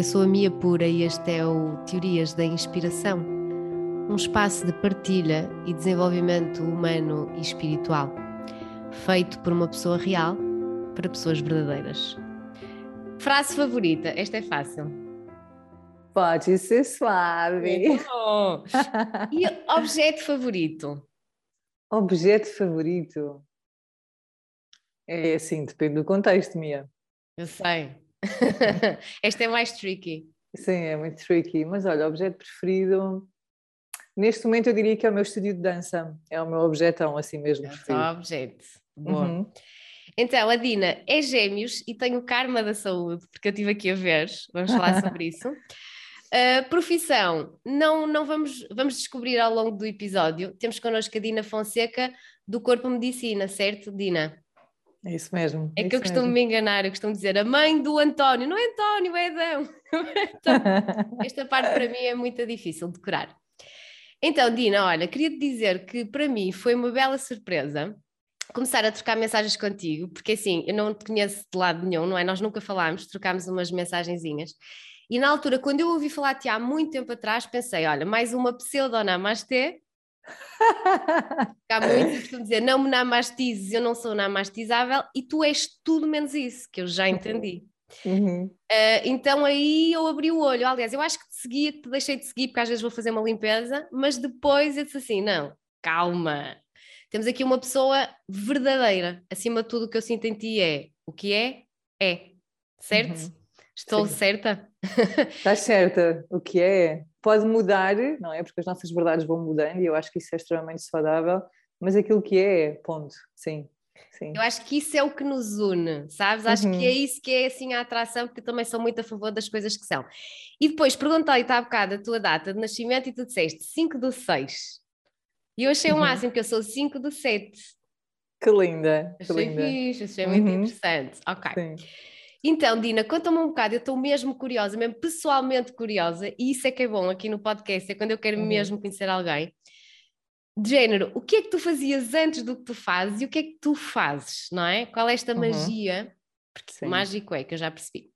Eu sou a Mia Pura e este é o Teorias da Inspiração, um espaço de partilha e desenvolvimento humano e espiritual, feito por uma pessoa real para pessoas verdadeiras. Frase favorita, esta é fácil. Pode ser suave. Oh. E objeto favorito? Objeto favorito? É assim, depende do contexto, Mia. Eu sei. Esta é mais tricky. Sim, é muito tricky. Mas olha, objeto preferido. Neste momento eu diria que é o meu estúdio de dança. É o meu objetão, assim mesmo. É só objeto. Boa. Uhum. Então, a Dina é gêmeos e tem o karma da saúde, porque eu estive aqui a ver, vamos falar sobre isso. Uh, profissão, não, não vamos, vamos descobrir ao longo do episódio. Temos connosco a Dina Fonseca, do Corpo Medicina, certo, Dina? É isso mesmo. É, é que eu costumo mesmo. me enganar, eu costumo dizer a mãe do António, não é António, é Adão. então, esta parte para mim é muito difícil de decorar. Então, Dina, olha, queria te dizer que para mim foi uma bela surpresa começar a trocar mensagens contigo, porque assim, eu não te conheço de lado nenhum, não é? Nós nunca falámos, trocámos umas mensagenzinhas. E na altura, quando eu ouvi falar-te há muito tempo atrás, pensei, olha, mais uma pseudo-namastê Há muitos que costumam dizer não me namastizes, eu não sou namastizável e tu és tudo menos isso, que eu já entendi. Uhum. Uh, então aí eu abri o olho. Aliás, eu acho que te seguia, te deixei de seguir, porque às vezes vou fazer uma limpeza, mas depois eu disse assim: não, calma. Temos aqui uma pessoa verdadeira. Acima de tudo, o que eu sinto em ti é o que é, é. Certo? Uhum. Estou Sim. certa? Estás certa. O que é, pode mudar, não é? Porque as nossas verdades vão mudando e eu acho que isso é extremamente saudável, mas aquilo que é, ponto. Sim. Sim. Eu acho que isso é o que nos une, sabes? Acho uhum. que é isso que é assim a atração, porque eu também sou muito a favor das coisas que são. E depois perguntei-te há bocado a tua data de nascimento e tu disseste 5 do 6. E eu achei o uhum. máximo que eu sou 5 do 7. Que linda! Achei que linda. fixe, achei uhum. muito interessante. Ok. Sim. Então, Dina, conta-me um bocado, eu estou mesmo curiosa, mesmo pessoalmente curiosa, e isso é que é bom aqui no podcast, é quando eu quero uhum. mesmo conhecer alguém. De género, o que é que tu fazias antes do que tu fazes e o que é que tu fazes, não é? Qual é esta uhum. magia? Porque Sim. mágico é, que eu já percebi.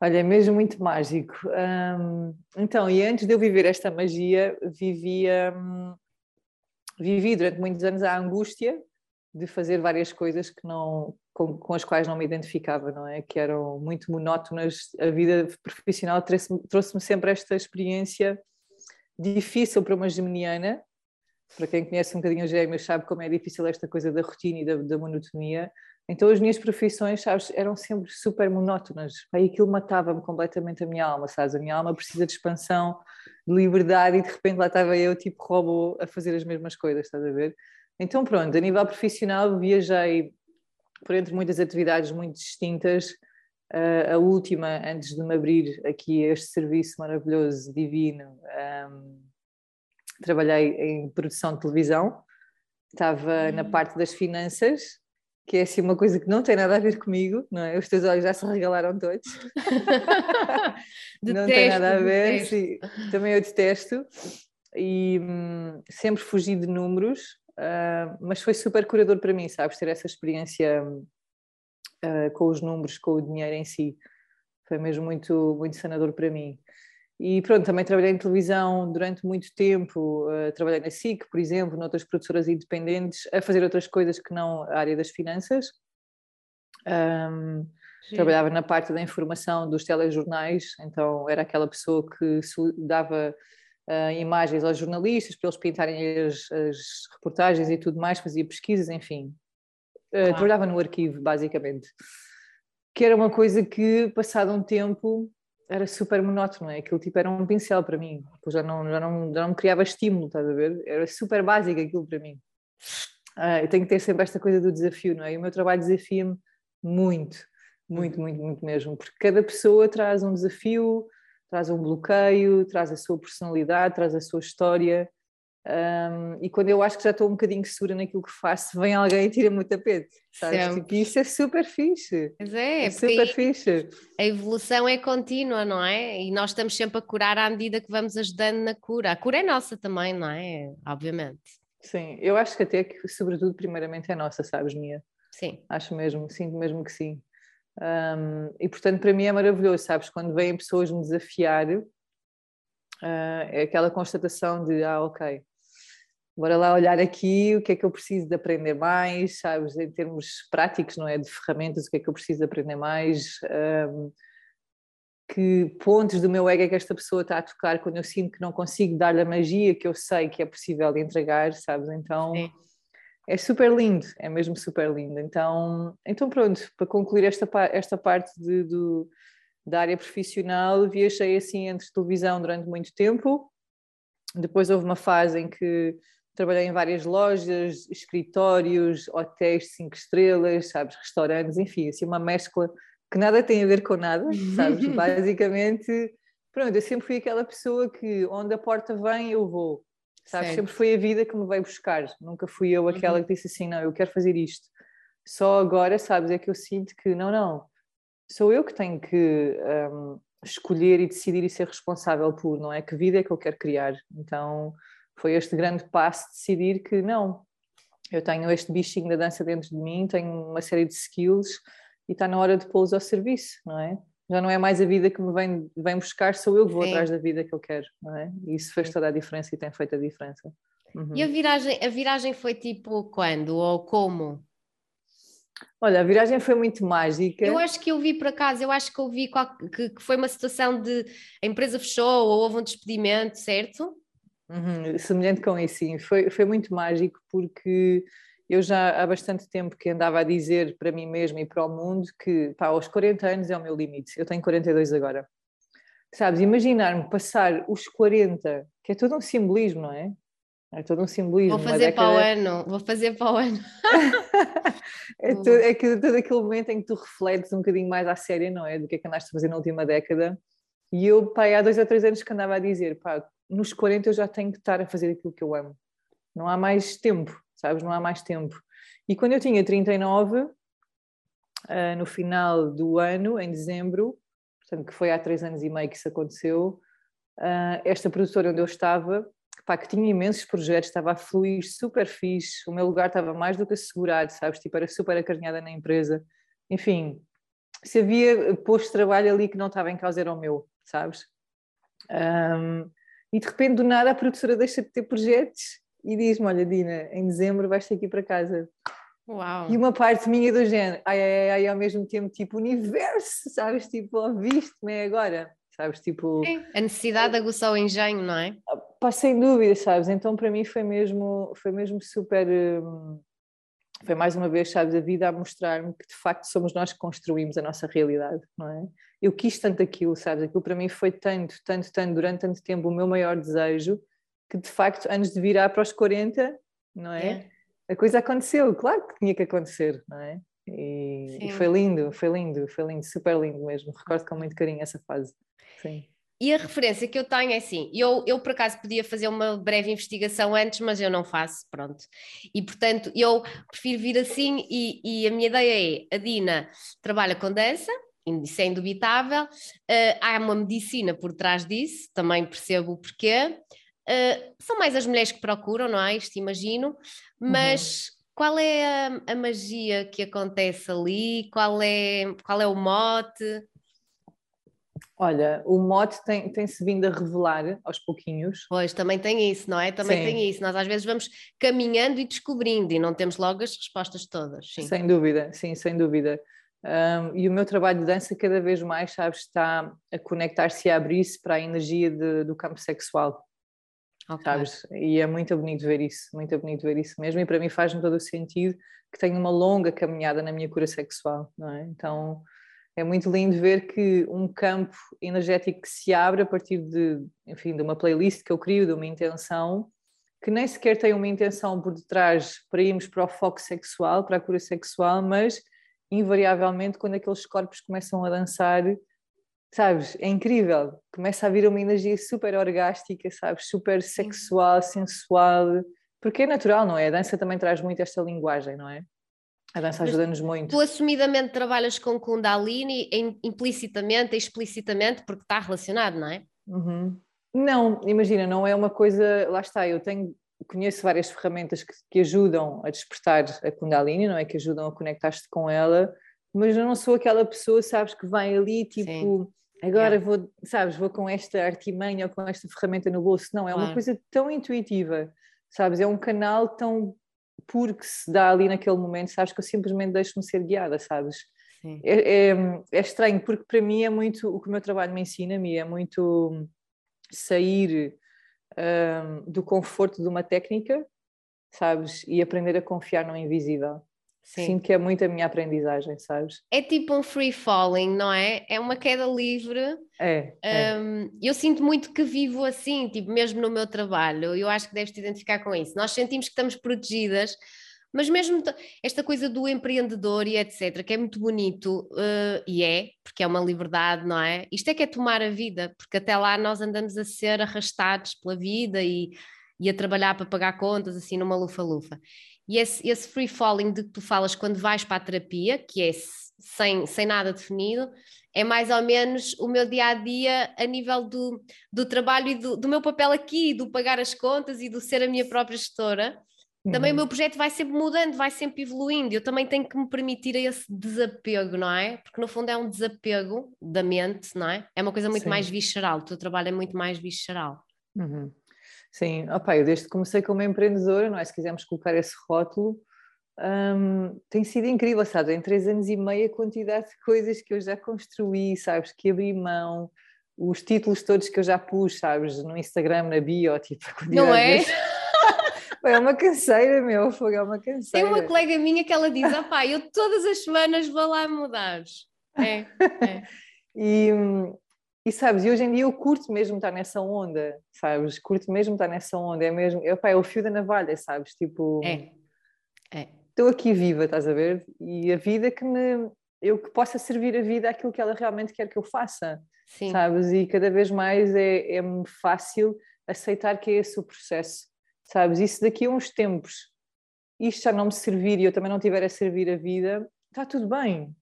Olha, é mesmo muito mágico. Então, e antes de eu viver esta magia, vivia, um, vivi durante muitos anos a angústia de fazer várias coisas que não, com, com, as quais não me identificava, não é? Que eram muito monótonas. A vida profissional trouxe-me trouxe sempre esta experiência difícil para uma geminiana. Para quem conhece um bocadinho os gêmeos sabe como é difícil esta coisa da rotina e da, da monotonia. Então as minhas profissões, sabes, eram sempre super monótonas. Aí aquilo matava-me completamente a minha alma, sabes? A minha alma precisa de expansão, de liberdade e de repente lá estava eu, tipo robô, a fazer as mesmas coisas, estás a ver? Então pronto, a nível profissional viajei por entre muitas atividades muito distintas. Uh, a última, antes de me abrir aqui este serviço maravilhoso, divino, um, trabalhei em produção de televisão, estava na hum. parte das finanças, que é assim uma coisa que não tem nada a ver comigo, não é? Os teus olhos já se regalaram todos. não tem nada a ver, sim, também eu detesto. E hum, sempre fugi de números, Uh, mas foi super curador para mim, sabes, ter essa experiência uh, com os números, com o dinheiro em si. Foi mesmo muito, muito sanador para mim. E pronto, também trabalhei em televisão durante muito tempo, uh, trabalhei na SIC, por exemplo, noutras produtoras independentes, a fazer outras coisas que não a área das finanças. Um, trabalhava na parte da informação dos telejornais, então era aquela pessoa que dava uh, imagens aos jornalistas para eles pintarem as, as, reportagens e tudo mais, fazia pesquisas, enfim. Uh, Trabalhava no arquivo, basicamente. Que era uma coisa que, passado um tempo, era super monótono, é? aquilo tipo era um pincel para mim, eu já não, já, não, já não me criava estímulo, estás a ver? Era super básico aquilo para mim. Uh, eu tenho que ter sempre esta coisa do desafio, não é? E o meu trabalho desafia-me muito, muito, muito, muito mesmo, porque cada pessoa traz um desafio, traz um bloqueio, traz a sua personalidade, traz a sua história. Um, e quando eu acho que já estou um bocadinho segura naquilo que faço, vem alguém e tira-me o tapete, sabes? Tipo, isso é super fixe. Mas é, é super fixe. A evolução é contínua, não é? E nós estamos sempre a curar à medida que vamos ajudando na cura. A cura é nossa também, não é? Obviamente. Sim, eu acho que até que, sobretudo, primeiramente é nossa, sabes, Mia? Sim. Acho mesmo, sinto mesmo que sim. Um, e portanto, para mim é maravilhoso, sabes? Quando vêm pessoas me desafiar, uh, é aquela constatação de: ah, ok, bora lá olhar aqui o que é que eu preciso de aprender mais, sabes? Em termos práticos, não é? De ferramentas, o que é que eu preciso de aprender mais. Um, que pontos do meu ego é que esta pessoa está a tocar quando eu sinto que não consigo dar-lhe a magia que eu sei que é possível entregar, sabes? Então Sim. É super lindo, é mesmo super lindo. Então, então pronto, para concluir esta, esta parte de, do, da área profissional, viajei assim entre televisão durante muito tempo. Depois houve uma fase em que trabalhei em várias lojas, escritórios, hotéis de cinco estrelas, sabes, restaurantes, enfim, assim uma mescla que nada tem a ver com nada, sabes? Basicamente, pronto, eu sempre fui aquela pessoa que onde a porta vem eu vou, sabes? Sempre foi a vida que me veio buscar, nunca fui eu aquela uhum. que disse assim, não, eu quero fazer isto. Só agora, sabes, é que eu sinto que não, não, sou eu que tenho que um, escolher e decidir e ser responsável por, não é? Que vida é que eu quero criar? Então foi este grande passo de decidir que não, eu tenho este bichinho da dança dentro de mim, tenho uma série de skills e está na hora de pô-los ao serviço, não é? Já não é mais a vida que me vem, vem buscar, sou eu que vou Sim. atrás da vida que eu quero, não é? E isso fez toda a diferença e tem feito a diferença. Uhum. E a viragem, a viragem foi tipo quando ou como? Olha, a viragem foi muito mágica. Eu acho que eu vi por acaso, eu acho que eu vi que, que foi uma situação de a empresa fechou ou houve um despedimento, certo? Uhum, semelhante com isso, sim. Foi, foi muito mágico porque eu já há bastante tempo que andava a dizer para mim mesma e para o mundo que pá, aos 40 anos é o meu limite. Eu tenho 42 agora. Sabes, imaginar-me passar os 40, que é todo um simbolismo, não é? É todo um simbolismo. Vou fazer para o ano, vou fazer para o ano. é, todo, é todo aquele momento em que tu refletes um bocadinho mais à séria, não é? Do que é que andaste a fazer na última década. E eu, pá, há dois ou três anos que andava a dizer, pá, nos 40 eu já tenho que estar a fazer aquilo que eu amo. Não há mais tempo sabes? Não há mais tempo. E quando eu tinha 39, uh, ah, no final do ano, em dezembro, portanto, que foi há três anos e meio que isso aconteceu, uh, esta produtora onde eu estava, pá, que tinha imensos projetos, estava a fluir super fixe, o meu lugar estava mais do que assegurado, sabes? Tipo, era super acarinhada na empresa. Enfim, se havia posto de trabalho ali que não estava em causa era o meu, sabes? Um, e de repente, do nada, a produtora deixa de ter projetos e diz-me: Olha, Dina, em dezembro vais ter que ir para casa. Uau. E uma parte minha do género, ai, ai, ai, ao mesmo tempo, tipo, universo, sabes? Tipo, ouviste-me é agora, sabes? Tipo. Sim, a necessidade aguçou o engenho, não é? Ah, pá, sem dúvida, sabes? Então, para mim, foi mesmo, foi mesmo super. Hum, foi mais uma vez, sabes, a vida a mostrar-me que de facto somos nós que construímos a nossa realidade, não é? Eu quis tanto aquilo, sabes? Aquilo para mim foi tanto, tanto, tanto, durante tanto tempo o meu maior desejo que de facto, antes de virar para os 40, não é? A coisa aconteceu, claro que tinha que acontecer, não é? E, e, foi lindo, foi lindo, foi lindo, super lindo mesmo. Recordo com muito carinho essa fase. Sim. E a referência que eu tenho é assim: eu, eu por acaso podia fazer uma breve investigação antes, mas eu não faço, pronto. E portanto, eu prefiro vir assim. E, e a minha ideia é: a Dina trabalha com dança, isso é indubitável, uh, há uma medicina por trás disso, também percebo o porquê. Uh, são mais as mulheres que procuram, não é? Isto imagino, mas uhum. qual é a, a, magia que acontece ali? Qual é, qual é o mote? Olha, o mote tem, tem-se vindo a revelar aos pouquinhos. Pois, também tem isso, não é? Também sim. tem isso. Nós às vezes vamos caminhando e descobrindo e não temos logo as respostas todas. Sim. Sem dúvida, sim, sem dúvida. Um, e o meu trabalho de dança cada vez mais, sabes, está a conectar-se e a abrir-se para a energia de, do campo sexual. Okay. Sabes? E é muito bonito ver isso, muito bonito ver isso mesmo, e para mim faz-me todo o sentido que tenho uma longa caminhada na minha cura sexual, não é? Então é muito lindo ver que um campo energético que se abre a partir de, enfim, de uma playlist que eu crio, de uma intenção, que nem sequer tem uma intenção por detrás para irmos para o foco sexual, para a cura sexual, mas invariavelmente quando aqueles corpos começam a dançar sabes, é incrível. Começa a vir uma energia super orgástica, sabes, super sexual, sensual, porque é natural, não é? A dança também traz muito esta linguagem, não é? A dança ajuda-nos muito. Tu assumidamente trabalhas com Kundalini implicitamente e explicitamente porque está relacionado, não é? Uhum. Não, imagina, não é uma coisa, lá está, eu tenho, conheço várias ferramentas que, que ajudam a despertar a Kundalini, não é? Que ajudam a conectar-te com ela, mas eu não sou aquela pessoa, sabes, que vai ali tipo. Sim. Agora yeah. vou, sabes, vou com esta artimanha ou com esta ferramenta no bolso. Não, é claro. uma coisa tão intuitiva, sabes? É um canal tão puro que se dá ali naquele momento, sabes? Que eu simplesmente deixo-me ser guiada, sabes? É, é, é, estranho, porque para mim é muito o que o meu trabalho me ensina-me, é muito sair um, do conforto de uma técnica, sabes? E aprender a confiar no invisível. Sim. Sinto que é muito a minha aprendizagem, sabes? É tipo um free falling, não é? É uma queda livre. É. Um, é. Eu sinto muito que vivo assim, tipo, mesmo no meu trabalho. Eu acho que deves te identificar com isso. Nós sentimos que estamos protegidas, mas mesmo esta coisa do empreendedor e etc., que é muito bonito, uh, e é, porque é uma liberdade, não é? Isto é que é tomar a vida, porque até lá nós andamos a ser arrastados pela vida e, e a trabalhar para pagar contas, assim, numa lufa-lufa. E esse, esse free falling de que tu falas quando vais para a terapia, que é sem, sem nada definido, é mais ou menos o meu dia a dia a nível do, do trabalho e do, do meu papel aqui, do pagar as contas e do ser a minha própria gestora. Também uhum. o meu projeto vai sempre mudando, vai sempre evoluindo. Eu também tenho que me permitir esse desapego, não é? Porque no fundo é um desapego da mente, não é? É uma coisa muito Sim. mais visceral. O teu trabalho é muito mais visceral. Uhum. Sim, opa, eu desde que comecei como empreendedora, não é? Se quisermos colocar esse rótulo, um, tem sido incrível, sabes? Em três anos e meio, a quantidade de coisas que eu já construí, sabes? Que abri mão, os títulos todos que eu já pus, sabes? No Instagram, na bio, tipo, Não é? É uma canseira, meu, foi é uma canseira. Tem uma colega minha que ela diz: ah pá, eu todas as semanas vou lá mudar. É, é. e, e sabes, e hoje em dia eu curto mesmo estar nessa onda, sabes? Curto mesmo estar nessa onda, é mesmo, pá, é o fio da navalha, sabes? Tipo, é. é. Estou aqui viva, estás a ver? E a vida que me, eu que possa servir a vida aquilo que ela realmente quer que eu faça, Sim. sabes? E cada vez mais é, é fácil aceitar que é esse o processo, sabes? E se daqui a uns tempos isto já não me servir e eu também não tiver a servir a vida, está tudo bem,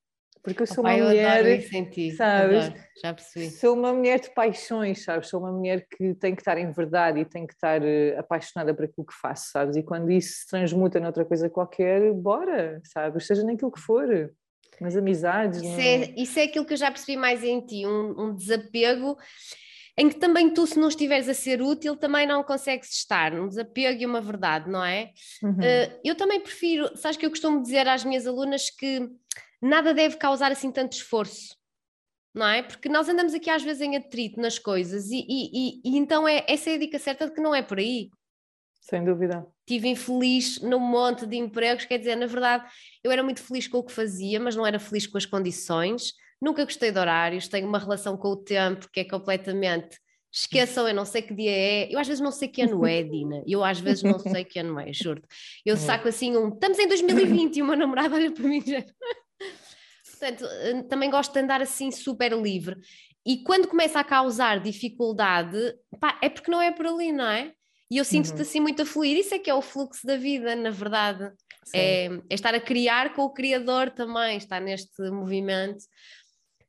porque eu sou Opa, uma eu mulher, ti, sabes? Adoro. Já percebi. Sou uma mulher de paixões, sabes? Sou uma mulher que tem que estar em verdade e tem que estar uh, apaixonada por aquilo que faço, sabes? E quando isso se transmuta noutra coisa qualquer, bora, sabes? Seja naquilo que for, nas amizades. Isso, no... é, isso é aquilo que eu já percebi mais em ti, um, um desapego em que também tu, se não estiveres a ser útil, também não consegues estar, um desapego e uma verdade, não é? Uhum. Uh, eu também prefiro, sabes que eu costumo dizer às minhas alunas que nada deve causar assim tanto esforço, não é? Porque nós andamos aqui às vezes em atrito nas coisas e, e, e, e então é, essa é a dica certa de que não é por aí. Sem dúvida. Estive infeliz num monte de empregos, quer dizer, na verdade, eu era muito feliz com o que fazia, mas não era feliz com as condições. Nunca gostei de horários, tenho uma relação com o tempo que é completamente. Esqueçam, eu não sei que dia é. Eu às vezes não sei que ano é, Dina. Eu às vezes não sei que ano é, juro. Eu saco assim um. Estamos em 2020 e o meu namorado olha para mim já. Portanto, eh, também gosto de andar assim super livre. E quando começa a causar dificuldade, pá, é porque não é por ali, não é? E eu sinto-te uhum. assim muito a fluir. Isso é que é o fluxo da vida, na verdade. É, é, estar a criar com o Criador também, estar neste movimento.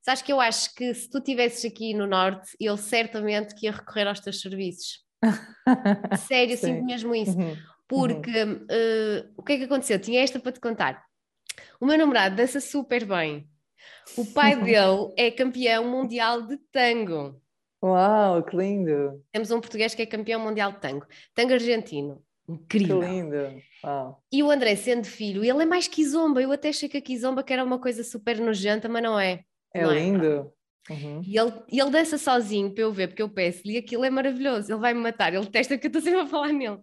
Sabes que eu acho que se tu estivesses aqui no Norte, ele certamente que ia recorrer aos teus serviços. Sério, sinto mesmo isso. Uhum. Porque uhum. Uh, o que é que aconteceu? Tinha esta para te contar. O meu namorado dança super bem. O pai dele é campeão mundial de tango. Uau, que lindo! Temos um português que é campeão mundial de tango. Tango argentino. Incrível. Que lindo! Uau. E o André, sendo filho, ele é mais quizomba. Eu até achei que a quizomba que era uma coisa super nojenta, mas não é. É não é. lindo. É. Uhum. E ele, ele dança sozinho para eu ver, porque eu peço-lhe e aquilo é maravilhoso. Ele vai me matar, ele testa que eu estou sempre a falar nele.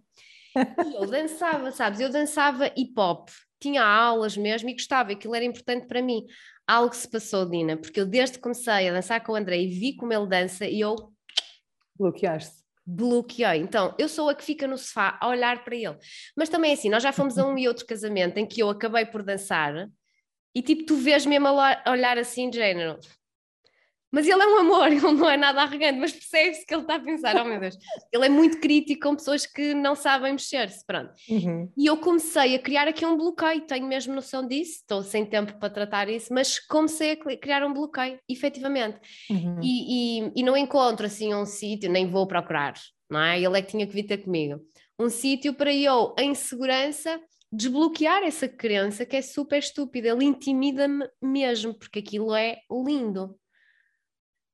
E eu dançava, sabes? Eu dançava hip hop tinha aulas mesmo e gostava, aquilo era importante para mim. Algo se passou, Dina, porque eu desde que comecei a dançar com o André e vi como ele dança e eu. Bloqueaste. Bloqueei. Então, eu sou a que fica no sofá a olhar para ele. Mas também é assim, nós já fomos a um e outro casamento em que eu acabei por dançar e tipo, tu vês mesmo a olhar assim de género mas ele é um amor, ele não é nada arrogante, mas percebe-se que ele está a pensar, oh meu Deus, ele é muito crítico com pessoas que não sabem mexer-se, pronto. Uhum. E eu comecei a criar aqui um bloqueio, tenho mesmo noção disso, estou sem tempo para tratar isso, mas comecei a criar um bloqueio, efetivamente. Uhum. E, e, e, não encontro assim um sítio, nem vou procurar, não é? Ele é que tinha que vir ter comigo. Um sítio para eu, em segurança, desbloquear essa crença que é super estúpida. Ele intimida-me mesmo, porque aquilo é lindo.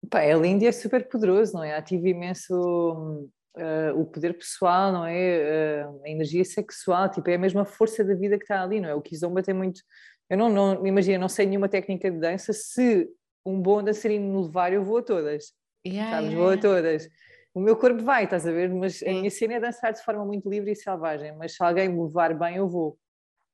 Pá, lindo e é super poderoso, não é? Ativa imenso uh, o poder pessoal, não é? Uh, a energia sexual, tipo, é a mesma força da vida que está ali, não é? O Kizomba tem muito. Eu não, não imagino, não sei nenhuma técnica de dança. Se um bom dançarino me levar, eu vou a todas. Yeah, sabes? Yeah. Vou a todas. O meu corpo vai, estás a ver? Mas a minha cena é dançar de forma muito livre e selvagem. Mas se alguém me levar bem, eu vou.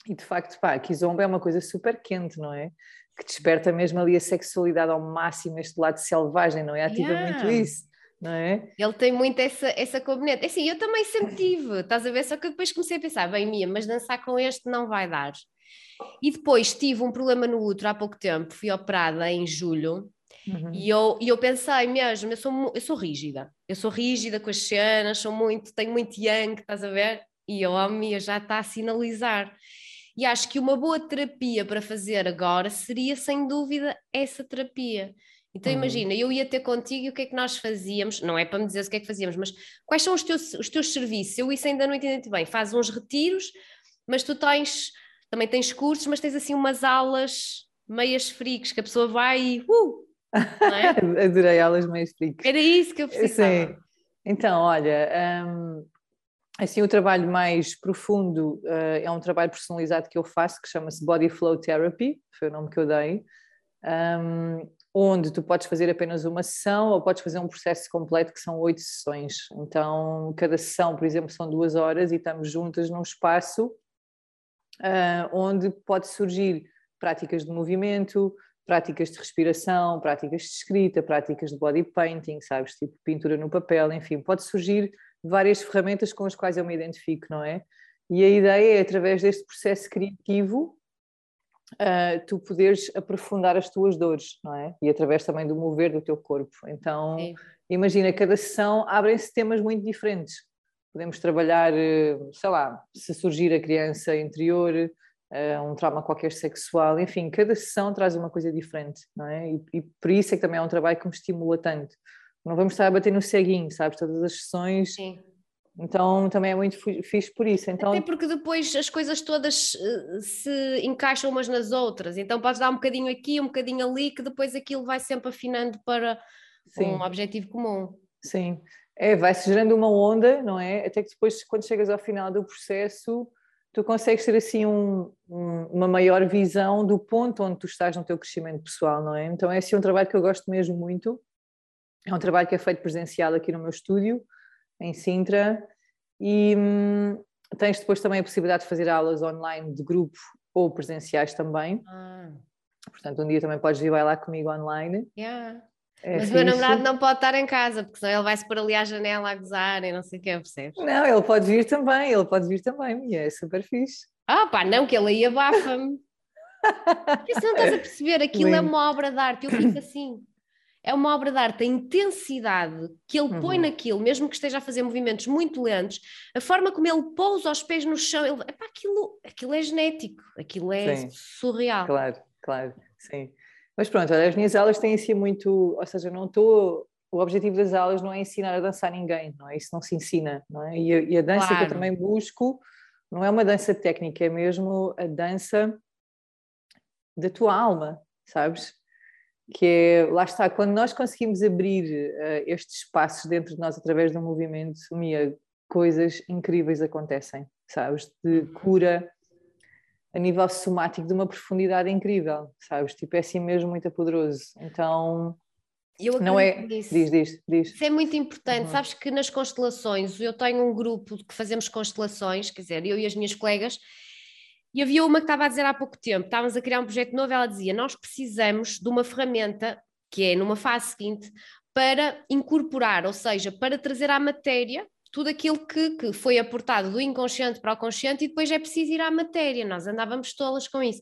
E de facto, pá, Kizomba é uma coisa super quente, não é? Que desperta mesmo ali a sexualidade ao máximo, este lado selvagem, não é? Ativa yeah. muito isso. Não é? Ele tem muito essa, essa componente. É assim, eu também sempre tive, estás a ver? Só que depois comecei a pensar, bem, Mia, mas dançar com este não vai dar. E depois tive um problema no útero há pouco tempo, fui operada em julho, Uhum. E, eu, e eu pensei mesmo, eu sou, eu sou rígida, eu sou rígida com as cenas, sou muito, tenho muito yang, estás a ver? E eu, a minha já está a sinalizar. E acho que uma boa terapia para fazer agora seria, sem dúvida, essa terapia. Então uhum. imagina, eu ia ter contigo e o que é que nós fazíamos, não é para me dizer o que é que fazíamos, mas quais são os teus, os teus serviços? Eu isso ainda não entendi bem. Faz uns retiros, mas tu tens, também tens cursos, mas tens assim umas aulas meias freaks, que a pessoa vai e uh, é? Adorei aulas meias freaks. Era isso que eu precisava. Sim. Então, olha, um, assim o trabalho mais profundo uh, é um trabalho personalizado que eu faço, que chama-se Body Flow Therapy, foi o nome que eu dei, um, onde tu podes fazer apenas uma sessão ou podes fazer um processo completo que são oito sessões. Então, cada sessão, por exemplo, são duas horas e estamos juntas num espaço uh, onde pode surgir práticas de movimento, práticas de respiração, práticas de escrita, práticas de body painting, sabes, tipo pintura no papel, enfim, pode surgir várias ferramentas com as quais eu me identifico, não é? E a ideia é, através deste processo criativo, uh, tu poderes aprofundar as tuas dores, não é? E através também do mover do teu corpo. Então, Sim. imagina, cada sessão abrem-se temas muito diferentes. Podemos trabalhar, sei lá, se surgir a criança interior, uh, um trauma qualquer sexual, enfim, cada sessão traz uma coisa diferente, não é? E, e, por isso é que também é um trabalho que me estimula tanto. Não vamos estar a bater no ceguinho, sabes? Todas as sessões. Sim. Então também é muito fixe por isso. Então... Até porque depois as coisas todas uh, se encaixam umas nas outras, então podes dar um bocadinho aqui, um bocadinho ali, que depois aquilo vai sempre afinando para Sim. um objetivo comum. Sim, é, vai-se gerando uma onda, não é? Até que depois, quando chegas ao final do processo, tu consegues ter assim um, um, uma maior visão do ponto onde tu estás no teu crescimento pessoal, não é? Então é assim um trabalho que eu gosto mesmo muito. É um trabalho que é feito presencial aqui no meu estúdio, em Sintra, e hum, tens depois também a possibilidade de fazer aulas online de grupo ou presenciais também. Ah. Portanto, um dia também podes vir lá comigo online. Yeah. É Mas o meu namorado não pode estar em casa, porque senão ele vai se pôr ali à janela a gozar e não sei o que, percebes? Não, ele pode vir também, ele pode vir também, é super fixe. Ah pá, não, que ele aí abafa-me. Porque se não estás a perceber, aquilo é Lindo. é uma obra de arte, eu fico assim. É uma obra de arte, a intensidade que ele põe uhum. naquilo, mesmo que esteja a fazer movimentos muito lentos, a forma como ele pousa os pés no chão, ele, epá, aquilo, aquilo é genético, aquilo é sim. surreal. Claro, claro, sim. Mas pronto, olha, as minhas aulas têm sido muito, ou seja, não estou, o objetivo das aulas não é ensinar a dançar ninguém, não é? Isso não se ensina, não é? E a, e a dança claro. que eu também busco não é uma dança técnica, é mesmo a dança da tua alma, sabes? Que é, lá está, quando nós conseguimos abrir uh, estes espaços dentro de nós através do movimento, Mia, coisas incríveis acontecem, sabes? De uhum. cura, a nível somático de uma profundidade incrível, sabes? Tipo, é assim mesmo muito poderoso. Então, eu não é. Nisso. Diz, diz, diz. Isso é muito importante. Uhum. Sabes que nas constelações, eu tenho um grupo que fazemos constelações, quer dizer, eu e as minhas colegas, e havia uma que estava a dizer há pouco tempo, estávamos a criar um projeto novo, ela dizia: Nós precisamos de uma ferramenta que é numa fase seguinte para incorporar, ou seja, para trazer à matéria tudo aquilo que, que foi aportado do inconsciente para o consciente e depois é preciso ir à matéria. Nós andávamos tolas com isso.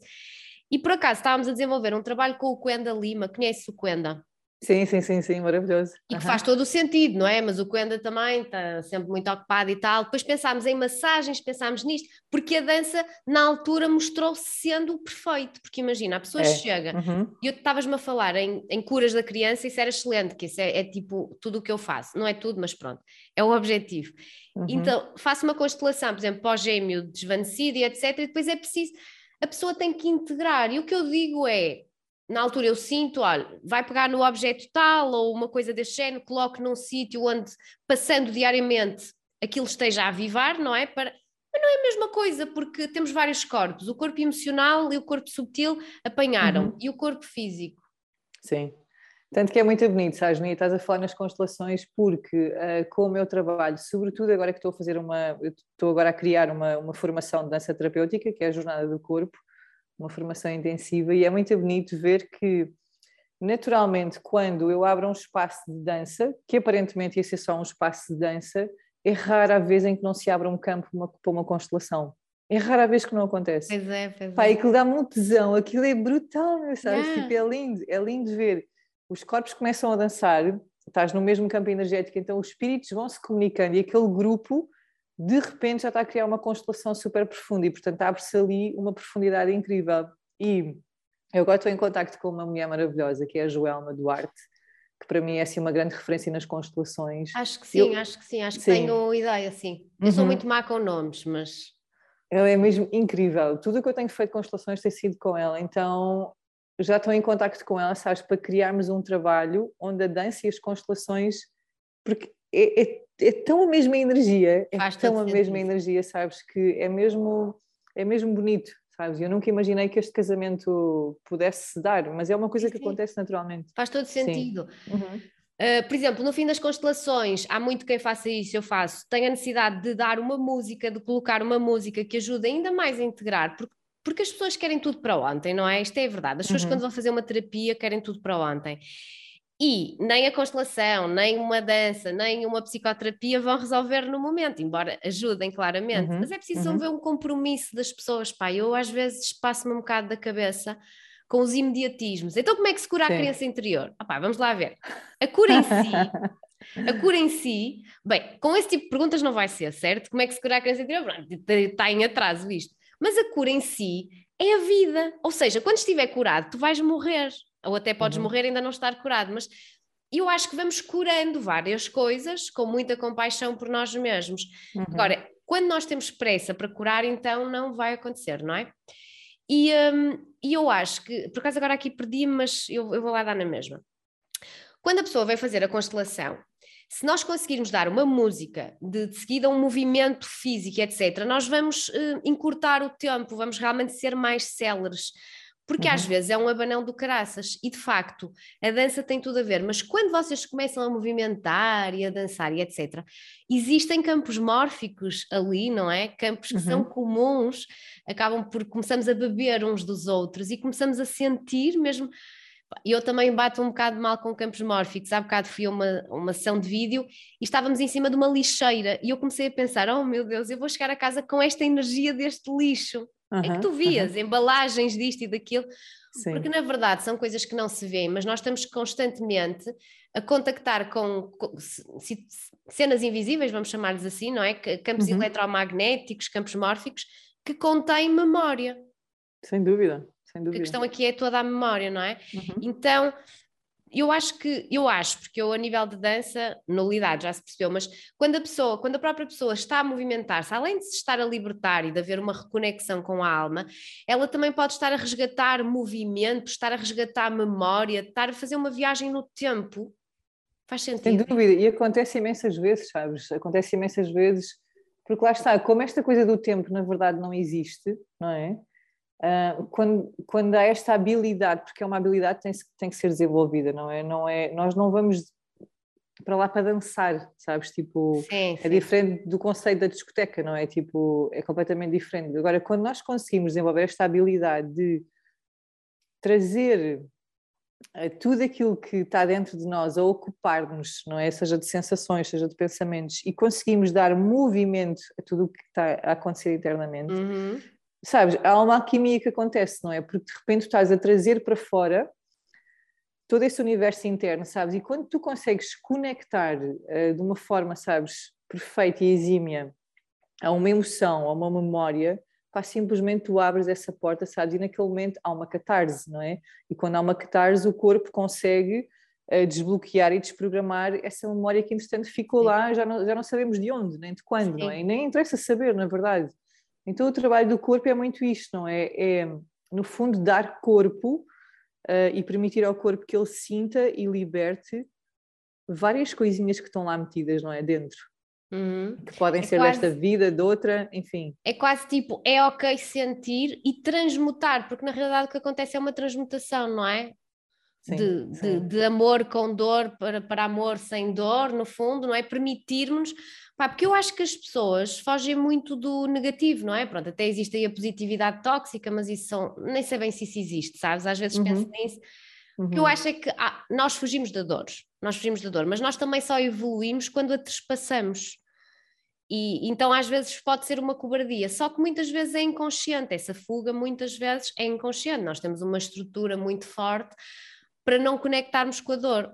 E por acaso estávamos a desenvolver um trabalho com o Quenda Lima, conhece o Quenda? Sim, sim, sim, sim, maravilhoso. E que faz todo o sentido, não é? Mas o Coenda também está sempre muito ocupado e tal. Depois pensámos em massagens, pensámos nisto, porque a dança na altura mostrou-se sendo o perfeito. Porque imagina, a pessoa é. chega uhum. e eu estavas-me a falar em, em, curas da criança, isso era excelente, que isso é, é, tipo tudo o que eu faço. Não é tudo, mas pronto, é o objetivo. Uhum. Então, faço uma constelação, por exemplo, pós-gêmeo desvanecido e etc. E depois é preciso, a pessoa tem que integrar. E o que eu digo é na altura eu sinto, olha, vai pegar no objeto tal ou uma coisa deste género, coloque num sítio onde, passando diariamente, aquilo esteja a avivar, não é? Para... Mas não é a mesma coisa, porque temos vários corpos. O corpo emocional e o corpo subtil apanharam, uhum. e o corpo físico. Sim. Tanto que é muito bonito, sabes? Estás a falar nas constelações, porque uh, com o meu trabalho, sobretudo agora que estou a fazer uma, estou agora a criar uma, uma formação de dança terapêutica, que é a Jornada do Corpo, uma formação intensiva, e é muito bonito ver que, naturalmente, quando eu abro um espaço de dança, que aparentemente ia ser só um espaço de dança, é rara a vez em que não se abre um campo para uma constelação. É rara a vez que não acontece. Pois é, pois Pá, é. aquilo dá-me um tesão, aquilo é brutal, sabes? Yeah. Tipo, é lindo, é lindo ver. Os corpos começam a dançar, estás no mesmo campo energético, então os espíritos vão se comunicando e aquele grupo de repente já está a criar uma constelação super profunda e, portanto, abre-se ali uma profundidade incrível. E eu agora estou em contacto com uma mulher maravilhosa, que é a Joelma Duarte, que para mim é assim uma grande referência nas constelações. Acho que sim, eu... acho que sim, acho que sim. tenho ideia, sim. Eu uhum. sou muito má com nomes, mas... Ela é mesmo incrível. Tudo o que eu tenho feito constelações tem sido com ela, então já estou em contacto com ela, sabes, para criarmos um trabalho onde a dança e as constelações, porque é, é, é tão a mesma energia, é Faz tão a sentido. mesma energia, sabes, que é mesmo, é mesmo bonito, sabes? Eu nunca imaginei que este casamento pudesse se dar, mas é uma coisa que Sim. acontece naturalmente. Faz todo sentido. Uhum. Uh, por exemplo, no fim das constelações, há muito quem faça isso, eu faço. Tenho a necessidade de dar uma música, de colocar uma música que ajude ainda mais a integrar, porque, porque as pessoas querem tudo para ontem, não é? Isto é verdade. As pessoas, uhum. quando vão fazer uma terapia, querem tudo para ontem. E nem a constelação, nem uma dança, nem uma psicoterapia vão resolver no momento, embora ajudem claramente. Uhum, Mas é preciso uhum. haver um compromisso das pessoas, pá. Eu às vezes passo-me um bocado da cabeça com os imediatismos. Então, como é que se cura Sim. a criança interior? Opá, vamos lá ver. A cura em si, a cura em si, bem, com esse tipo de perguntas não vai ser, certo? Como é que se cura a criança interior? Está em atraso isto. Mas a cura em si é a vida. Ou seja, quando estiver curado, tu vais morrer ou até podes uhum. morrer e ainda não estar curado, mas eu acho que vamos curando várias coisas com muita compaixão por nós mesmos. Uhum. Agora, quando nós temos pressa para curar, então não vai acontecer, não é? E, um, e eu acho que, por acaso agora aqui perdi-me, mas eu, eu vou lá dar na mesma. Quando a pessoa vai fazer a constelação, se nós conseguirmos dar uma música, de, de seguida um movimento físico, etc., nós vamos uh, encurtar o tempo, vamos realmente ser mais céleres. Porque uhum. às vezes é um abanão do caraças e de facto a dança tem tudo a ver, mas quando vocês começam a movimentar e a dançar e etc., existem campos mórficos ali, não é? Campos que uhum. são comuns, acabam por começamos a beber uns dos outros e começamos a sentir mesmo. Eu também bato um bocado mal com campos mórficos. Há bocado fui a uma, uma sessão de vídeo e estávamos em cima de uma lixeira e eu comecei a pensar: oh meu Deus, eu vou chegar a casa com esta energia deste lixo. Uhum, é que tu vias uhum. embalagens disto e daquilo, Sim. porque na verdade são coisas que não se veem, mas nós estamos constantemente a contactar com, com cenas invisíveis, vamos chamar-lhes assim, não é? Campos uhum. eletromagnéticos, campos mórficos, que contêm memória. Sem dúvida, sem dúvida. A questão aqui é toda a memória, não é? Uhum. Então, eu acho que, eu acho, porque eu a nível de dança, nulidade, já se percebeu, mas quando a pessoa, quando a própria pessoa está a movimentar-se, além de se estar a libertar e de haver uma reconexão com a alma, ela também pode estar a resgatar movimento, estar a resgatar memória, estar a fazer uma viagem no tempo. Faz sentido. Sem dúvida, e acontece imensas vezes, sabes? Acontece imensas vezes, porque lá está, como esta coisa do tempo na verdade não existe, não é? Uh, quando, quando há esta habilidade, porque é uma habilidade que tem, tem que ser desenvolvida, não é? não é? Nós não vamos para lá para dançar, sabes? Tipo, sim, é diferente do conceito da discoteca, não é? Tipo, é completamente diferente. Agora, quando nós conseguimos desenvolver esta habilidade de trazer uh, tudo aquilo que está dentro de nós a ocupar-nos, não é? Seja de sensações, seja de pensamentos, e conseguimos dar movimento a tudo o que está a acontecer internamente. Uhum sabes, há uma alquimia que acontece, não é? Porque de repente estás a trazer para fora todo esse universo interno, sabes? E quando tu consegues conectar uh, de uma forma, sabes, perfeita e exímia a uma emoção, a uma memória, pá, simplesmente tu abres essa porta, sabes? E naquele momento há uma catarse, não é? E quando há uma catarse, o corpo consegue uh, desbloquear e desprogramar essa memória que, entretanto, ficou Sim. lá, já não, já não sabemos de onde, nem de quando, Sim. não é? E nem interessa saber, na verdade. Então, o trabalho do corpo é muito isto, não é? É, no fundo, dar corpo uh, e permitir ao corpo que ele sinta e liberte várias coisinhas que estão lá metidas, não é? Dentro. Uhum. Que podem é ser quase, desta vida, de outra, enfim. É quase tipo, é ok sentir e transmutar, porque na realidade o que acontece é uma transmutação, não é? Sim, de, sim. De, de, amor com dor para, para amor sem dor, no fundo, não é? Permitirmos, pá, porque eu acho que as pessoas fogem muito do negativo, não é? Pronto, até existe aí a positividade tóxica, mas isso são, nem sei bem se isso existe, sabes? Às vezes uhum. penso nisso. Uhum. O que eu acho é que ah, nós fugimos da dor, nós fugimos da dor, mas nós também só evoluímos quando a trespassamos. E então às vezes pode ser uma cobardia, só que muitas vezes é inconsciente, essa fuga muitas vezes é inconsciente. Nós temos uma estrutura muito forte para não conectarmos com a dor.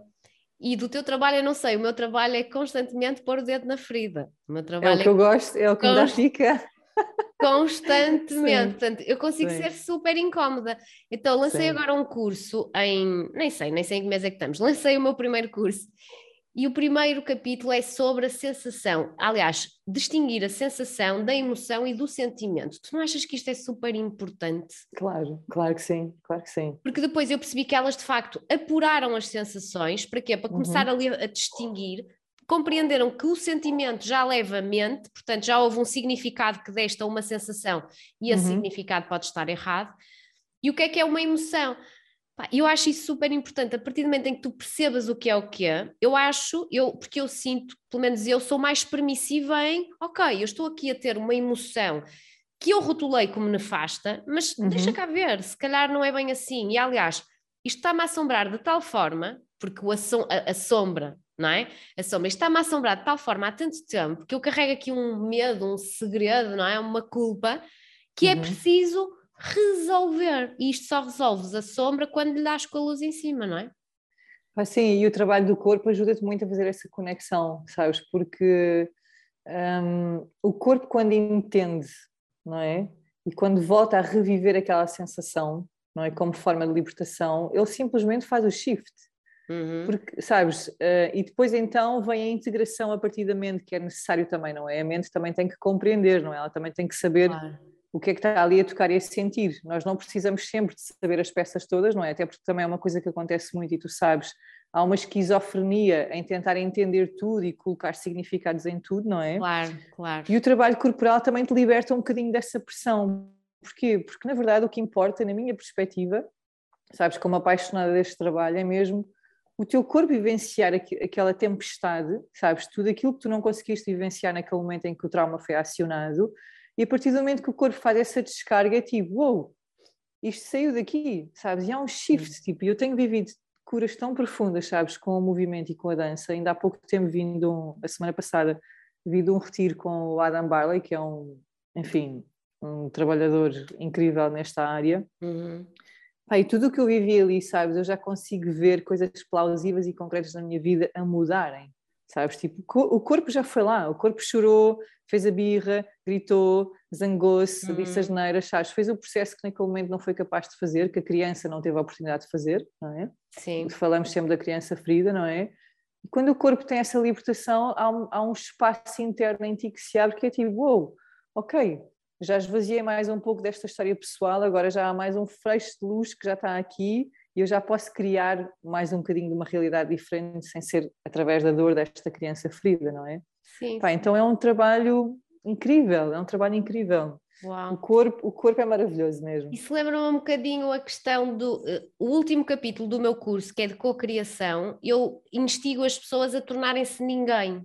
E do teu trabalho eu não sei, o meu trabalho é constantemente pôr o dedo na ferida. O meu trabalho é o que é... eu gosto, é o que me dá fica. Constantemente, portanto, eu consigo Sim. ser super incómoda. Então, lancei Sim. agora um curso em, nem sei, nem sei em que mês é que estamos, lancei o meu primeiro curso e o primeiro capítulo é sobre a sensação, aliás, distinguir a sensação da emoção e do sentimento. Tu não achas que isto é super importante? Claro, claro que sim, claro que sim. Porque depois eu percebi que elas de facto apuraram as sensações, para quê? Para começar uhum. a, a distinguir, compreenderam que o sentimento já leva a mente, portanto já houve um significado que desta uma sensação e esse uhum. significado pode estar errado. E o que é que é uma emoção? Eu acho isso super importante. A partir do momento em que tu percebas o que é o que é, eu acho, eu, porque eu sinto, pelo menos eu sou mais permissiva em, ok, eu estou aqui a ter uma emoção que eu rotulei como nefasta, mas uhum. deixa cá ver, se calhar não é bem assim. E aliás, isto está-me a assombrar de tal forma, porque o assom a, a sombra, não é? A sombra está-me a assombrar de tal forma há tanto tempo que eu carrego aqui um medo, um segredo, não é? Uma culpa, que é uhum. é preciso resolver. E isto só resolves a sombra quando lhe dás com a luz em cima, não é? Sim, e o trabalho do corpo ajuda-te muito a fazer essa conexão, sabes? Porque um, o corpo, quando entende, não é? E quando volta a reviver aquela sensação, não é? Como forma de libertação, ele simplesmente faz o shift. Uhum. Porque, sabes, uh, e depois então vem a integração a partir da mente, que é necessário também, não é? A mente também tem que compreender, não é? Ela também tem que saber claro o que é que está ali a tocar e a sentir. Nós não precisamos sempre de saber as peças todas, não é? Até porque também é uma coisa que acontece muito e tu sabes, há uma esquizofrenia em tentar entender tudo e colocar significados em tudo, não é? Claro, claro. E o trabalho corporal também te liberta um bocadinho dessa pressão. Porquê? Porque na verdade o que importa, na minha perspectiva, sabes, como apaixonada deste trabalho, é mesmo o teu corpo vivenciar aquela tempestade, sabes, tudo aquilo que tu não conseguiste vivenciar naquele momento em que o trauma foi acionado, e a partir do momento que o corpo faz essa descarga, é tipo, uou, wow, isto saiu daqui, sabes? E há um shift, tipo, eu tenho vivido curas tão profundas, sabes, com o movimento e com a dança. Ainda há pouco tempo vindo, um, a semana passada, vi de um retiro com o Adam Barley, que é um, enfim, um trabalhador incrível nesta área. Uhum. Pá, e tudo o que eu vivi ali, sabes, eu já consigo ver coisas plausíveis e concretas na minha vida a mudarem sabes? Tipo, o corpo já foi lá, o corpo chorou, fez a birra, gritou, zangou-se, uhum. disse as neiras, sabes? Fez o processo que naquele momento não foi capaz de fazer, que a criança não teve a oportunidade de fazer, não é? Sim. Falamos sempre da criança ferida, não é? E quando o corpo tem essa libertação, há um, há um espaço interno em ti que se abre que é tipo, uou, wow, ok, já esvaziei mais um pouco desta história pessoal, agora já há mais um freixo de luz que já está aqui e eu já posso criar mais um bocadinho de uma realidade diferente sem ser através da dor desta criança ferida, não é? Sim. Pá, então é um trabalho incrível, é um trabalho incrível. Uau. O corpo, o corpo é maravilhoso mesmo. Isso lembra-me um bocadinho a questão do uh, o último capítulo do meu curso, que é de cocriação, eu instigo as pessoas a tornarem-se ninguém.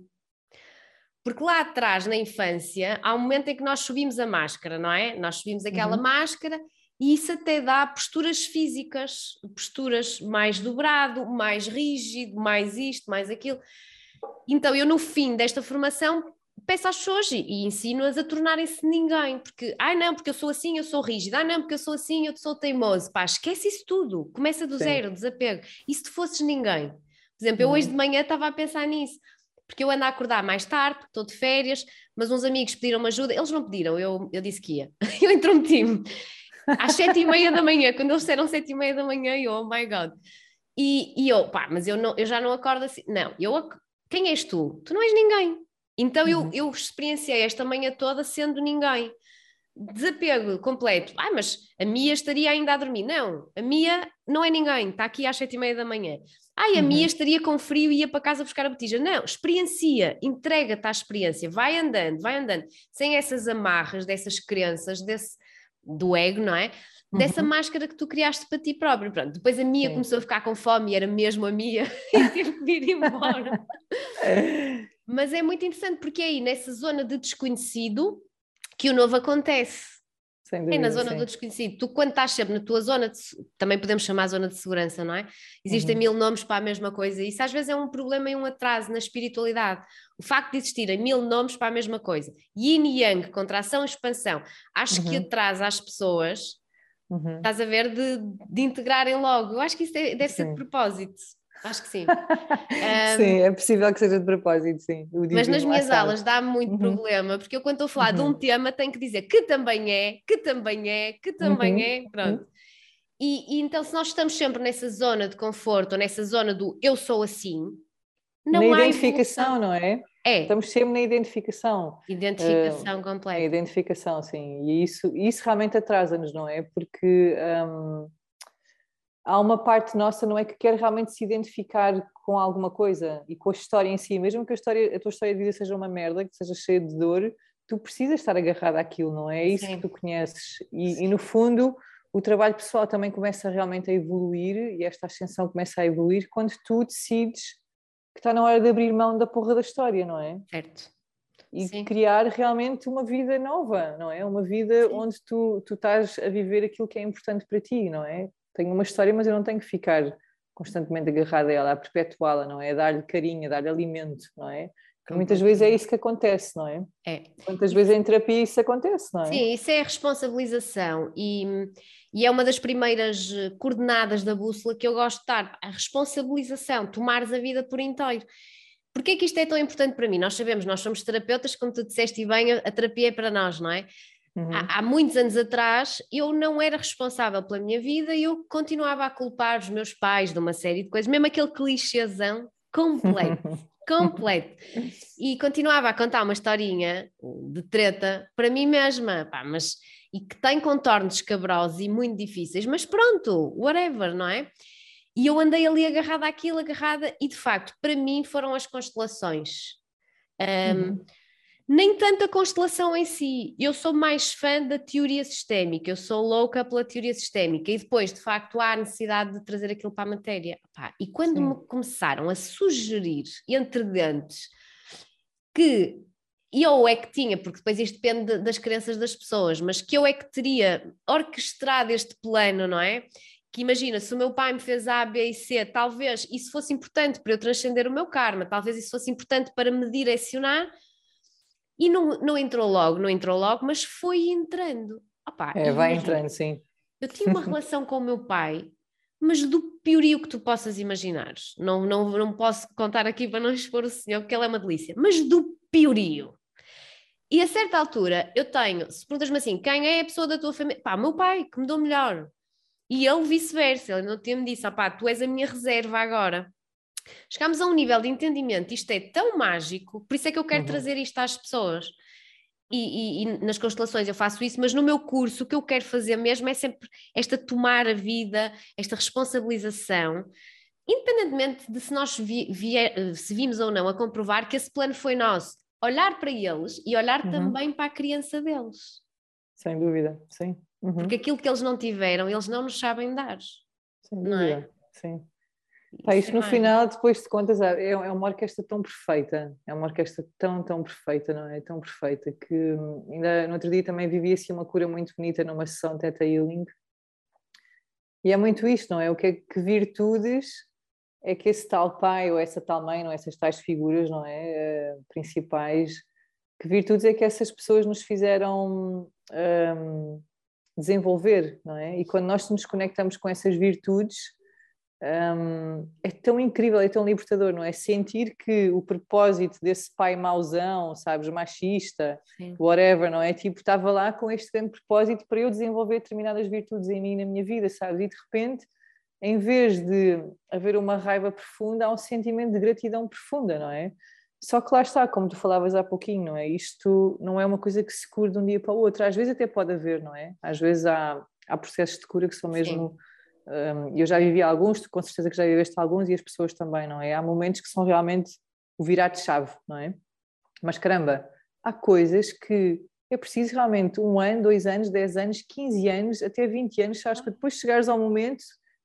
Porque lá atrás, na infância, há um momento em que nós subimos a máscara, não é? Nós subimos aquela uhum. máscara e isso até dá posturas físicas, posturas mais dobrado, mais rígido, mais isto, mais aquilo. Então, eu no fim desta formação peço às pessoas e, ensino-as a tornarem-se ninguém, porque, ai não, porque eu sou assim, eu sou rígida, ai não, porque eu sou assim, eu sou teimoso, pá, esquece isso tudo, começa do Sim. zero, desapego. E se tu fosses ninguém? Por exemplo, eu hoje uhum. de manhã estava a pensar nisso, porque eu ando a acordar mais tarde, estou de férias, mas uns amigos pediram-me ajuda, eles não pediram, eu, eu disse que ia, eu intrometi-me. Às sete e meia da manhã, quando eles disseram sete e meia da manhã, eu, oh my God. E, e eu, pá, mas eu, não, eu já não acordo assim. Não, eu, quem és tu? Tu não és ninguém. Então uhum. eu, eu experienciei esta manhã toda sendo ninguém. Desapego completo. Ah, mas a Mia estaria ainda a dormir. Não, a Mia não é ninguém, está aqui às sete e meia da manhã. Ai, a uhum. Mia estaria com frio e ia para casa buscar a botija. Não, experiencia, entrega-te à experiência, vai andando, vai andando, sem essas amarras, dessas crenças, desse, do ego, não é? Dessa uhum. máscara que tu criaste para ti próprio. Pronto, depois a Mia Sim. começou a ficar com fome e era mesmo a Mia e tive que vir embora. Mas é muito interessante porque é aí nessa zona de desconhecido que o novo acontece. Dúvida, é na zona sim. do desconhecido. Tu, quando estás sempre na tua zona, de, também podemos chamar zona de segurança, não é? Existem uhum. mil nomes para a mesma coisa. Isso às vezes é um problema e um atraso na espiritualidade. O facto de existirem mil nomes para a mesma coisa. Yin e Yang, contração e expansão. Acho uhum. que atrasa as pessoas, uhum. estás a ver, de, de integrarem logo. Eu acho que isso deve, deve ser de propósito. Acho que sim. um, sim, é possível que seja de propósito, sim. Mas nas minhas aulas dá muito uhum. problema, porque eu quando estou a falar uhum. de um uhum. tema tenho que dizer que também é, que também é, que também uhum. é, pronto. E, e, então se nós estamos sempre nessa zona de conforto, ou nessa zona do eu sou assim, não na há identificação, evolução. não é? É. Estamos sempre na identificação. Identificação uh, completa. A identificação, sim. E isso, isso realmente atrasa-nos, não é? Porque... Um, há uma parte nossa, não é que quer realmente se identificar com alguma coisa e com a história em si, mesmo que a, história, a tua história de vida seja uma merda, que seja cheia de dor, tu precisas estar agarrado àquilo, não é? É isso Sim. que tu conheces. E, e, no fundo, o trabalho pessoal também começa realmente a evoluir e esta ascensão começa a evoluir quando tu decides que está na hora de abrir mão da porra da história, não é? Certo. E Sim. criar realmente uma vida nova, não é? Uma vida Sim. onde tu, tu estás a viver aquilo que é importante para ti, não é? Tenho uma história, mas eu não tenho que ficar constantemente agarrada a ela, a perpetuá-la, não é? A dar-lhe carinho, a dar-lhe alimento, não é? Porque muitas vezes é isso que acontece, não é? É. Quantas vezes em terapia isso acontece, não é? Sim, isso é a responsabilização e, e é uma das primeiras coordenadas da bússola que eu gosto de dar, a responsabilização, tomares a vida por inteiro. Porquê é que isto é tão importante para mim? Nós sabemos, nós somos terapeutas, como tu disseste e bem, a terapia é para nós, não é? Uhum. Há, há, muitos anos atrás eu não era responsável pela minha vida e eu continuava a culpar os meus pais de uma série de coisas, mesmo aquele clichêzão completo, completo. E continuava a contar uma historinha de treta para mim mesma, pá, mas e que tem contornos escabrosos e muito difíceis, mas pronto, whatever, não é? E eu andei ali agarrada àquilo, agarrada, e de facto, para mim foram as constelações. Um, uhum nem tanto a constelação em si. Eu sou mais fã da teoria sistémica, eu sou louca pela teoria sistémica e depois, de facto, há a necessidade de trazer aquilo para a matéria. e quando Sim. me começaram a sugerir entre dentes que eu é que tinha, porque depois isto depende das crenças das pessoas, mas que eu é que teria orquestrado este plano, não é? Que imagina, se o meu pai me fez A, B e C, talvez isso fosse importante para eu transcender o meu karma, talvez isso fosse importante para me direcionar e não, não entrou logo, não entrou logo, mas foi entrando. Opa, é, vai entrando, sim. Eu tinha uma relação com o meu pai, mas do piorio que tu possas imaginar. Não, não, não posso contar aqui para não expor o senhor, porque ele é uma delícia, mas do piorio. E a certa altura eu tenho, se perguntas-me assim, quem é a pessoa da tua família? Pá, meu pai, que me deu melhor. E ele vice-versa, ele não tinha-me dito, pá, tu és a minha reserva agora. Chegámos a um nível de entendimento, isto é tão mágico, por isso é que eu quero uhum. trazer isto às pessoas. E, e, e, nas constelações eu faço isso, mas no meu curso o que eu quero fazer mesmo é sempre esta tomar a vida, esta responsabilização, independentemente de se nós vi, vier, se vimos ou não a comprovar que esse plano foi nosso, olhar para eles e olhar uhum. também para a criança deles. Sem dúvida, sim. Uhum. Porque aquilo que eles não tiveram, eles não nos sabem dar. Sem dúvida, é? sim. Pá, isto no final, depois de contas, é, é uma orquestra tão perfeita, é uma orquestra tão, tão perfeita, não é? Tão perfeita que hum, ainda no outro dia também vivi assim uma cura muito bonita numa sessão Teta Healing. E é muito isto, não é? O que é que virtudes é que esse tal pai ou essa tal mãe, não é? essas tais figuras, não é? Uh, principais que virtudes é que essas pessoas nos fizeram um, desenvolver, não é? E quando nós nos conectamos com essas virtudes, um, é tão incrível, é tão libertador, não é? Sentir que o propósito desse pai mauzão, sabes, machista, Sim. whatever, não é? Tipo, estava lá com este grande propósito para eu desenvolver determinadas virtudes em mim, na minha vida, sabes? E de repente, em vez de haver uma raiva profunda, há um sentimento de gratidão profunda, não é? Só que lá está, como tu falavas há pouquinho, não é? Isto não é uma coisa que se cura de um dia para o outro. Às vezes até pode haver, não é? Às vezes há, há processos de cura que são mesmo. Um, eu já vivi alguns, com certeza que já viveste alguns e as pessoas também, não é? Há momentos que são realmente o virar de chave, não é? Mas caramba, há coisas que é preciso realmente um ano, dois anos, dez anos, quinze anos, até vinte anos, sabes que depois chegares ao momento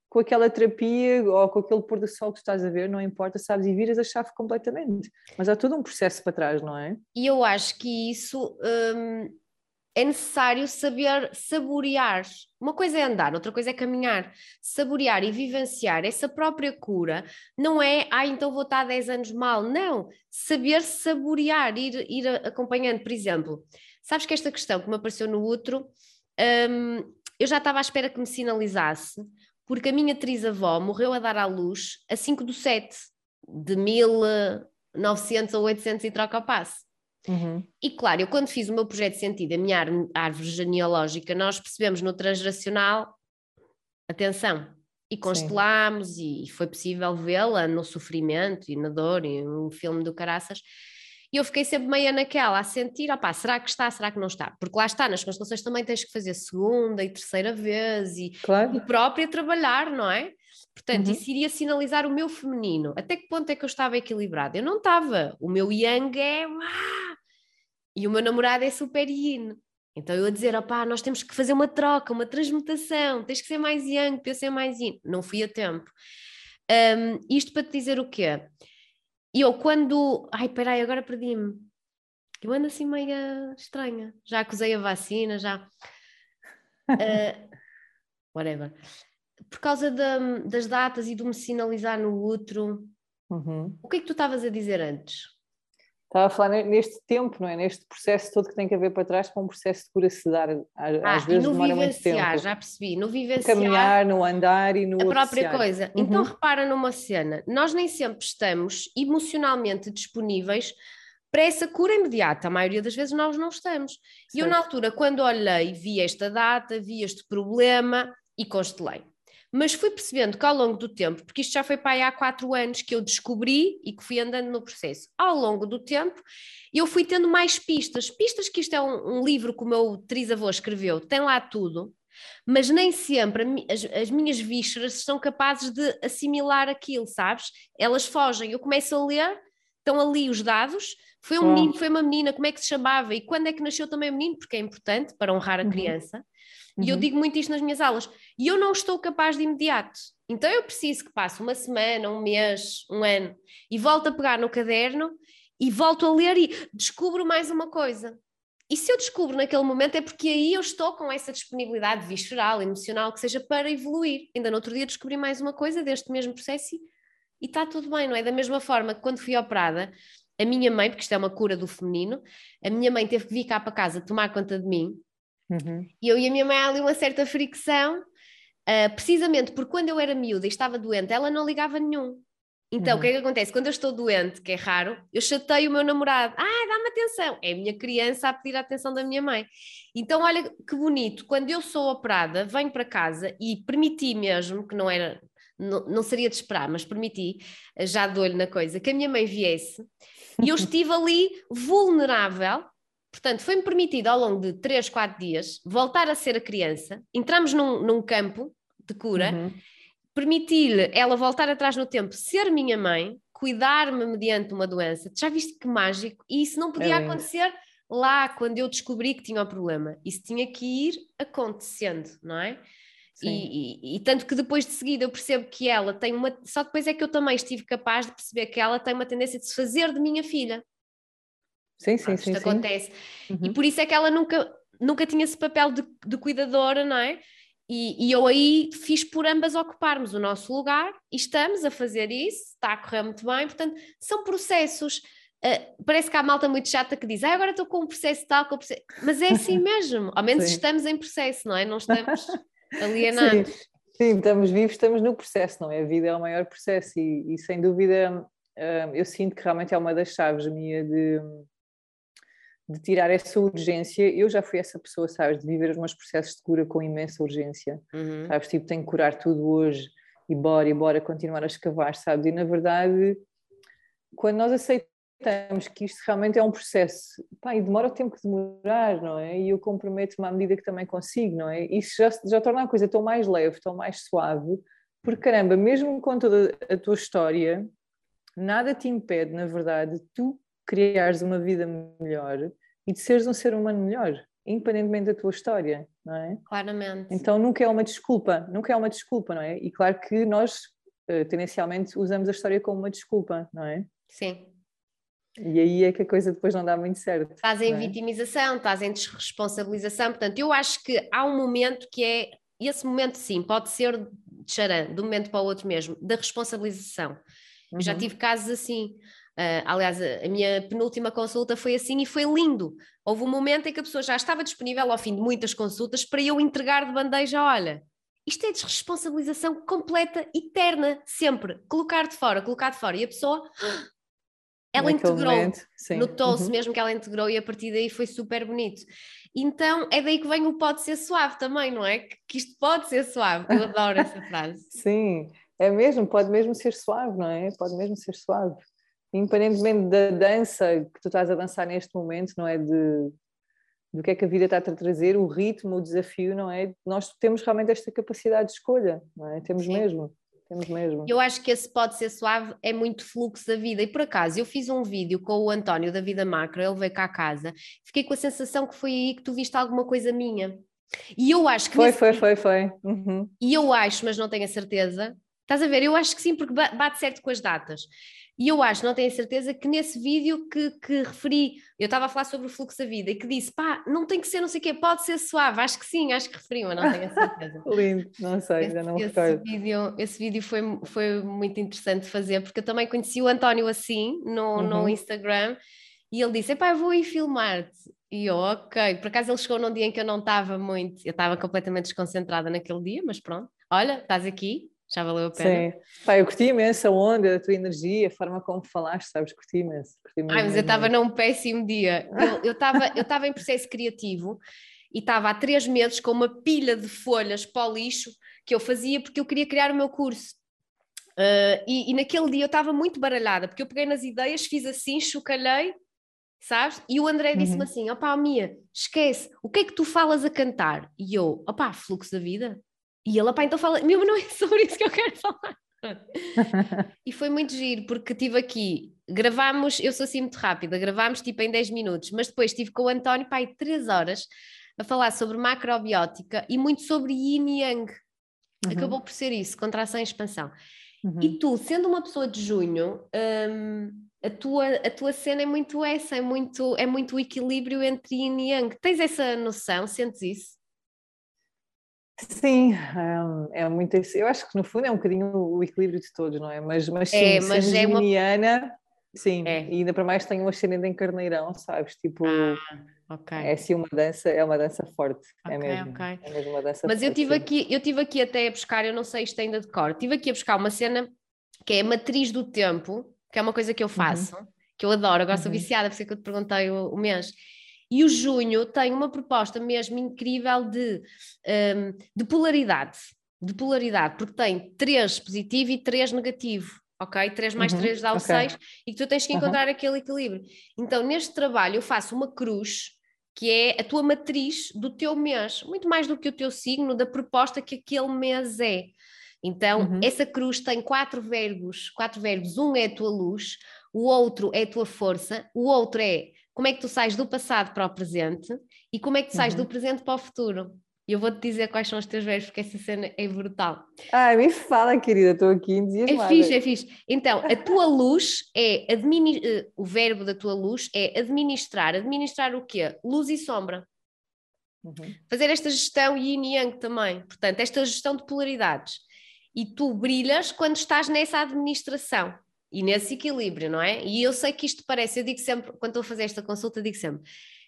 com aquela terapia ou com aquele pôr do sol que tu estás a ver, não importa, sabes, e viras a chave completamente. Mas há todo um processo para trás, não é? E eu acho que isso hum, é necessário saber saborear. Uma coisa é andar, outra coisa é caminhar. Saborear e vivenciar essa própria cura não é, ah, então vou estar 10 anos mal. Não. Saber saborear, ir, ir acompanhando. Por exemplo, sabes que esta questão que me apareceu no outro, hum, eu já estava à espera que me sinalizasse porque a minha trisavó morreu a dar à luz a 5 do 7 de 1900 a 800 e troca o passe. Uhum. E claro, eu quando fiz o meu projeto de sentido, a minha árvore genealógica, nós percebemos no transgeracional, atenção, e constelámos Sim. e foi possível vê-la no sofrimento e na dor, e um filme do Caraças, e eu fiquei sempre meia naquela, a sentir, opá, será que está, será que não está? Porque lá está, nas constelações também tens que fazer segunda e terceira vez e claro. o próprio trabalhar, não é? Portanto, uhum. isso iria sinalizar o meu feminino. Até que ponto é que eu estava equilibrada? Eu não estava. O meu yang é... E o meu namorado é super yin. Então eu a dizer, opá, nós temos que fazer uma troca, uma transmutação, tens que ser mais yang para eu ser mais yin. Não fui a tempo. Um, isto para te dizer o quê? E eu quando. Ai, peraí, agora perdi-me. Eu ando assim meio estranha. Já acusei a vacina, já. Uh, whatever. Por causa das datas e do me sinalizar no outro. Uhum. O que é que tu estavas a dizer antes? Estava a falar neste tempo, não é? Neste processo todo que tem que haver para trás para um processo de cura se dar. Às ah, vezes no demora muito tempo. já percebi. No vivenciar. No caminhar, no andar e no. A própria coisa. Uhum. Então repara numa cena. Nós nem sempre estamos emocionalmente disponíveis para essa cura imediata. A maioria das vezes nós não estamos. E eu, na altura, quando olhei, vi esta data, vi este problema e constelei mas fui percebendo que ao longo do tempo, porque isto já foi para aí há quatro anos que eu descobri e que fui andando no processo, ao longo do tempo eu fui tendo mais pistas, pistas que isto é um, um livro que o meu trisavô escreveu, tem lá tudo, mas nem sempre as, as, minhas vísceras são capazes de assimilar aquilo, sabes? Elas fogem, eu começo a ler, estão ali os dados, foi um menino, foi uma menina, como é que se chamava e quando é que nasceu também o menino, porque é importante para honrar a uhum. criança. Uhum. E eu uhum. digo muito isto nas minhas aulas. E eu não estou capaz de imediato. Então eu preciso que passe uma semana, um mês, um ano e volto a pegar no caderno e volto a ler e descubro mais uma coisa. E se eu descubro naquele momento é porque aí eu estou com essa disponibilidade visceral, emocional, que seja para evoluir. Ainda no outro dia descobri mais uma coisa deste mesmo processo e está tudo bem, não é? Da mesma forma que quando fui operada, a minha mãe, porque isto é uma cura do feminino, a minha mãe teve que vir cá para casa tomar conta de mim Uhum. E eu e a minha mãe há ali uma certa fricção, uh, precisamente porque quando eu era miúda e estava doente, ela não ligava nenhum. Então, uhum. o que é que acontece? Quando eu estou doente, que é raro, eu chateio o meu namorado. Ah, dá-me atenção. É a minha criança a pedir a atenção da minha mãe. Então, olha que bonito. Quando eu sou operada, venho para casa e permiti mesmo, que não era, não, não seria de esperar, mas permiti, já de olho na coisa, que a minha mãe viesse. E eu estive ali vulnerável Portanto, foi-me permitido ao longo de 3, 4 dias voltar a ser a criança. Entramos num, num campo de cura, uhum. permitir-lhe ela voltar atrás no tempo, ser minha mãe, cuidar-me mediante uma doença. Já viste que mágico? E isso não podia é. acontecer lá quando eu descobri que tinha o problema. Isso tinha que ir acontecendo, não é? E, e, e, tanto que depois de seguida eu percebo que ela tem uma. Só depois é que eu também estive capaz de perceber que ela tem uma tendência de se fazer de minha filha. Sim, sim, sim. Isto sim. acontece. Uhum. E por isso é que ela nunca, nunca tinha esse papel de, de cuidadora, não é? E, e, eu aí fiz por ambas ocuparmos o nosso lugar e estamos a fazer isso, está a correr muito bem, portanto, são processos. Uh, parece que há malta muito chata que diz, ah, agora estou com um processo tal, com processo... mas é assim mesmo, ao menos Sim. estamos em processo, não é? Não estamos alienados. Sim. Sim, estamos vivos, estamos no processo, não é? A vida é o maior processo e, e sem dúvida uh, eu sinto que realmente é uma das chaves minha de, de tirar essa urgência. Eu já fui essa pessoa, sabes, de viver os meus processos de cura com imensa urgência, uhum. sabes? Tipo, tenho que curar tudo hoje e bora, e bora continuar a escavar, sabes? E na verdade, quando nós aceitamos que isto realmente é um processo, pá, e demora o tempo que demorar, não é? E eu comprometo-me à medida que também consigo, não é? Isso já, já torna a coisa tão mais leve, tão mais suave, porque caramba, mesmo com toda a tua história, nada te impede, na verdade, tu criares uma vida melhor e de seres um ser humano melhor, independentemente da tua história, não é? Claramente. Então nunca é uma desculpa, nunca é uma desculpa, não é? E claro que nós, eh, tendencialmente, usamos a história como uma desculpa, não é? Sim. E aí é que a coisa depois não dá muito certo. Estás em é? vitimização, estás em desresponsabilização. Portanto, eu acho que há um momento que é. Esse momento, sim, pode ser de charan, de um momento para o outro mesmo, da responsabilização. Uhum. Eu já uhum. tive casos assim. Uh, aliás, a, minha penúltima consulta foi assim e foi lindo. Houve um momento em que a pessoa já estava disponível ao fim de muitas consultas para eu entregar de bandeja: olha, isto é desresponsabilização completa, eterna, sempre. Colocar de fora, colocar de fora. E a pessoa ela integrou, notou-se uhum. mesmo que ela integrou e a partir daí foi super bonito. Então é daí que vem o pode ser suave também, não é? Que, que isto pode ser suave, eu adoro essa frase. Sim, é mesmo, pode mesmo ser suave, não é? Pode mesmo ser suave. Independentemente da dança que tu estás a dançar neste momento, não é? De, do que é que a vida está a trazer, o ritmo, o desafio, não é? Nós temos realmente esta capacidade de escolha, não é? Temos Sim. mesmo. Temos mesmo. Eu acho que esse pode ser suave, é muito fluxo da vida. E por acaso, eu fiz um vídeo com o António da Vida Macro, ele veio cá a casa, fiquei com a sensação que foi aí que tu viste alguma coisa minha. E eu acho que. Foi, foi, vídeo, foi, foi. Uhum. E eu acho, mas não tenho a certeza. Estás a ver? Eu acho que sim, porque bate certo com as datas. E eu acho, não tenho certeza, que nesse vídeo que, que referi, eu estava a falar sobre o fluxo da vida e que disse, pá, não tem que ser não sei o quê, pode ser suave. Acho que sim, acho que referi, mas não tenho a certeza. Lindo, não sei, esse, ainda não esse recordo. Vídeo, esse vídeo foi, foi muito interessante de fazer, porque eu também conheci o António assim, no, uhum. no Instagram, e ele disse, pá, vou ir filmar-te. E eu, ok, por acaso ele chegou num dia em que eu não estava muito, eu estava completamente desconcentrada naquele dia, mas pronto, olha, estás aqui, já valeu a pena. Sim. Pá, eu curti imenso a onda, a tua energia, a forma como falaste, sabes? Curti imenso. Curti Ai, mas eu estava num péssimo dia. Eu estava eu eu em processo criativo e estava há três meses com uma pilha de folhas para o lixo que eu fazia porque eu queria criar o meu curso. Uh, e, e, naquele dia eu estava muito baralhada, porque eu peguei nas ideias, fiz assim, chocalhei, sabes? E o André disse-me uhum. assim: opá, Mia, esquece, o que é que tu falas a cantar? E eu, opá, fluxo da vida. E ele, pá, então fala, meu, não é sobre isso que eu quero falar. e foi muito giro, porque tive aqui, gravámos, eu sou assim muito rápida, gravámos tipo em 10 minutos, mas depois estive com o António, pai, 3 horas a falar sobre macrobiótica e muito sobre yin e yang. Uhum. Acabou por ser isso, contração e expansão. Uhum. E tu, sendo uma pessoa de junho, hum, a, tua, a tua cena é muito essa, é muito, é muito o equilíbrio entre yin e yang. Tens essa noção, sentes isso? Sim, é, é muito. Eu acho que no fundo é um bocadinho o equilíbrio de todos, não é? Mas, mas sim, é, mas é uma... sim, é. e ainda para mais tenho um ascendente em carneirão, sabes? Tipo, ah, okay. é assim uma dança, é uma dança forte, é okay, é mesmo. Okay. É mesmo uma dança mas forte, eu tive aqui, eu tive aqui até a buscar, eu não sei isto ainda de cor, tive aqui a buscar uma cena que é a matriz do tempo, que é uma coisa que eu uhum. faço, uhum. que eu adoro, agora uhum. sou viciada, por isso é que eu te perguntei o, o mês e o junho tem uma proposta mesmo incrível de, um, de polaridade, de polaridade, porque tem três positivo e três negativo. Ok? 3 mais uhum, 3 dá o okay. 6 e que tu tens que encontrar uhum. aquele equilíbrio. Então, neste trabalho, eu faço uma cruz que é a tua matriz do teu mês, muito mais do que o teu signo, da proposta que aquele mês é. Então, uhum. essa cruz tem quatro verbos, quatro verbos. Um é a tua luz, o outro é a tua força, o outro é como é que tu sais do passado para o presente e como é que tu sais uhum. do presente para o futuro. E eu vou-te dizer quais são os teus verbos, porque essa cena é brutal. Ah, me fala, querida, estou aqui em dias É fixe, é fixe. Então, a tua luz é, administ... Eh, o verbo da tua luz é administrar. Administrar o quê? Luz e sombra. Uhum. Fazer esta gestão yin e yang também. Portanto, esta gestão de polaridades. E tu brilhas quando estás nessa administração. E nesse equilíbrio, não é? E eu sei que isto parece, eu digo sempre, quando estou a fazer esta consulta, digo sempre,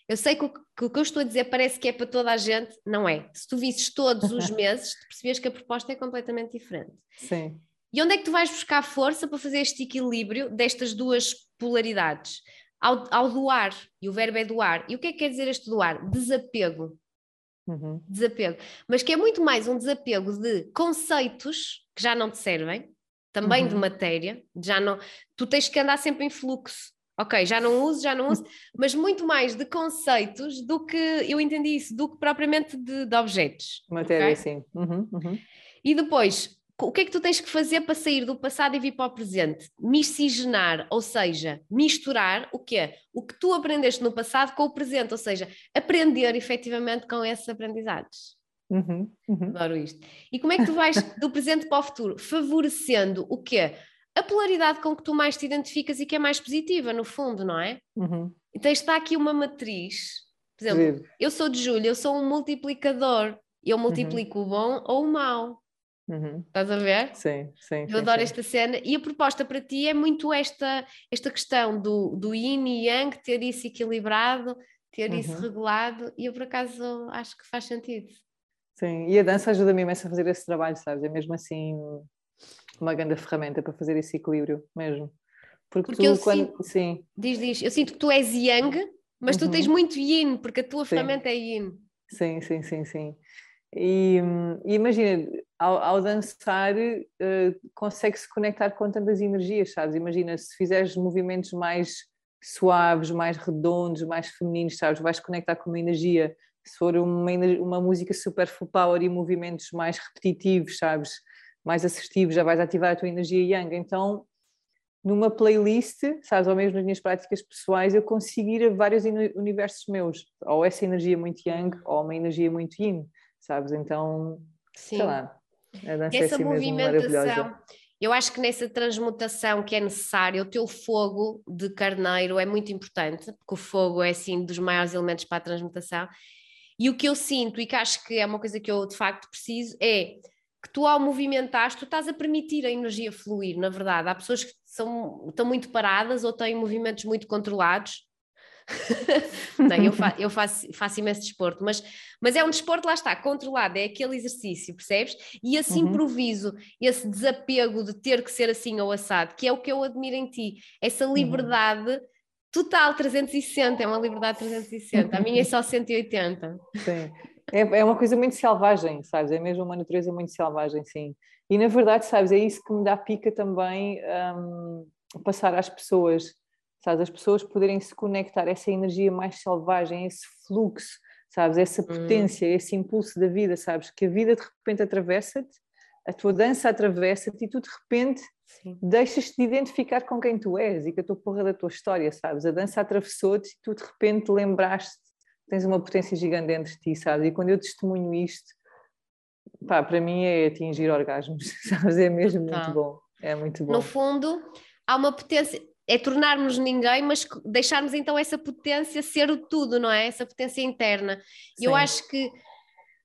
eu sei que o, que o que eu estou a dizer parece que é para toda a gente, não é. Se tu visses todos os meses, tu percebes que a proposta é completamente diferente. Sim. E onde é que tu vais buscar força para fazer este equilíbrio destas duas polaridades? Ao, ao doar, e o verbo é doar. E o que é que quer dizer este doar? Desapego. Uhum. Desapego. Mas que é muito mais um desapego de conceitos que já não te servem, também Uhum. de matéria, já não. Tu tens que andar sempre em fluxo. Ok, já não uso, já não uso, mas muito mais de conceitos do que eu entendi isso, do que propriamente de, de objetos. Matéria, ok? sim. Uhum, uhum. E depois, o que é que tu tens que fazer para sair do passado e vir para o presente? Miscigenar, ou seja, misturar o quê? O que tu aprendeste no passado com o presente, ou seja, aprender efetivamente com esses aprendizados. Uhum, uhum. Adoro isto. E como é que tu vais do presente para o futuro? Favorecendo o quê? A polaridade com que tu mais te identificas e que é mais positiva, no fundo, não é? Uhum. Então está aqui uma matriz. Por exemplo, Giro. eu sou de Júlia, eu sou um multiplicador. Eu multiplico o bom ou o mau. Uhum. Estás a ver? Sim, sim. Eu sim, adoro sim. esta cena e a proposta para ti é muito esta, esta questão do, do yin e yang, ter isso equilibrado, ter isso Uhum. regulado e eu por acaso acho que faz sentido. Sim, e a dança ajuda-me imenso a fazer esse trabalho, sabes? É mesmo assim uma grande ferramenta para fazer esse equilíbrio, mesmo. Porque, Porque eu tu, quando. Sim, Diz, diz, eu sinto que tu és yang, mas tu Uhum. tens muito yin, porque a tua Sim. ferramenta é yin. sim, sim, sim, sim. E, e imagina, ao, ao dançar, eh, consegue-se conectar com tantas energias, sabes? Imagina, se fizeres movimentos mais suaves, mais redondos, mais femininos, sabes? Vais conectar com uma energia. Se for uma, uma música super full power e movimentos mais repetitivos, sabes? Mais assertivos, já vais ativar a tua energia yang. Então, numa playlist, sabes, ou mesmo nas minhas práticas pessoais, eu consigo ir a vários uni- universos meus, ou essa energia muito yang, ou uma energia muito yin, sabes? Então, Sim. sei lá, a dança é Essa assim mesmo maravilhosa. movimentação, eu acho que nessa transmutação que é necessária, o teu fogo de carneiro é muito importante, porque o fogo é assim dos maiores elementos para a transmutação. E o que eu sinto, e que acho que é uma coisa que eu de facto preciso, é que tu ao movimentares, tu estás a permitir a energia fluir, na verdade. Há pessoas que são, estão muito paradas ou têm movimentos muito controlados. Não, eu, fa- eu faço, faço imenso desporto, mas, mas é um desporto, lá está, controlado, é aquele exercício, percebes? E esse Uhum. improviso, esse desapego de ter que ser assim ou assado, que é o que eu admiro em ti, essa liberdade total 360, é uma liberdade 360, a minha é só 180. Sim. É, é uma coisa muito selvagem, sabes? É mesmo uma natureza muito selvagem, sim. E na verdade, sabes, é isso que me dá pica também hum, passar às pessoas, sabes? As pessoas poderem se conectar essa energia mais selvagem, esse fluxo, sabes? Essa potência, esse impulso da vida, sabes? Que a vida de repente atravessa-te, a tua dança atravessa-te e tu de repente. Deixas-te de identificar com quem tu és e com a tua porra da tua história, sabes? A dança atravessou-te e tu de repente lembraste tens uma potência gigante dentro de ti, sabes? E quando eu testemunho isto, pá, para mim é atingir orgasmos, sabes? É mesmo muito bom, é muito bom. No fundo, há uma potência, é tornarmos ninguém, mas deixarmos então essa potência ser o tudo, não é? Essa potência interna. E eu acho que,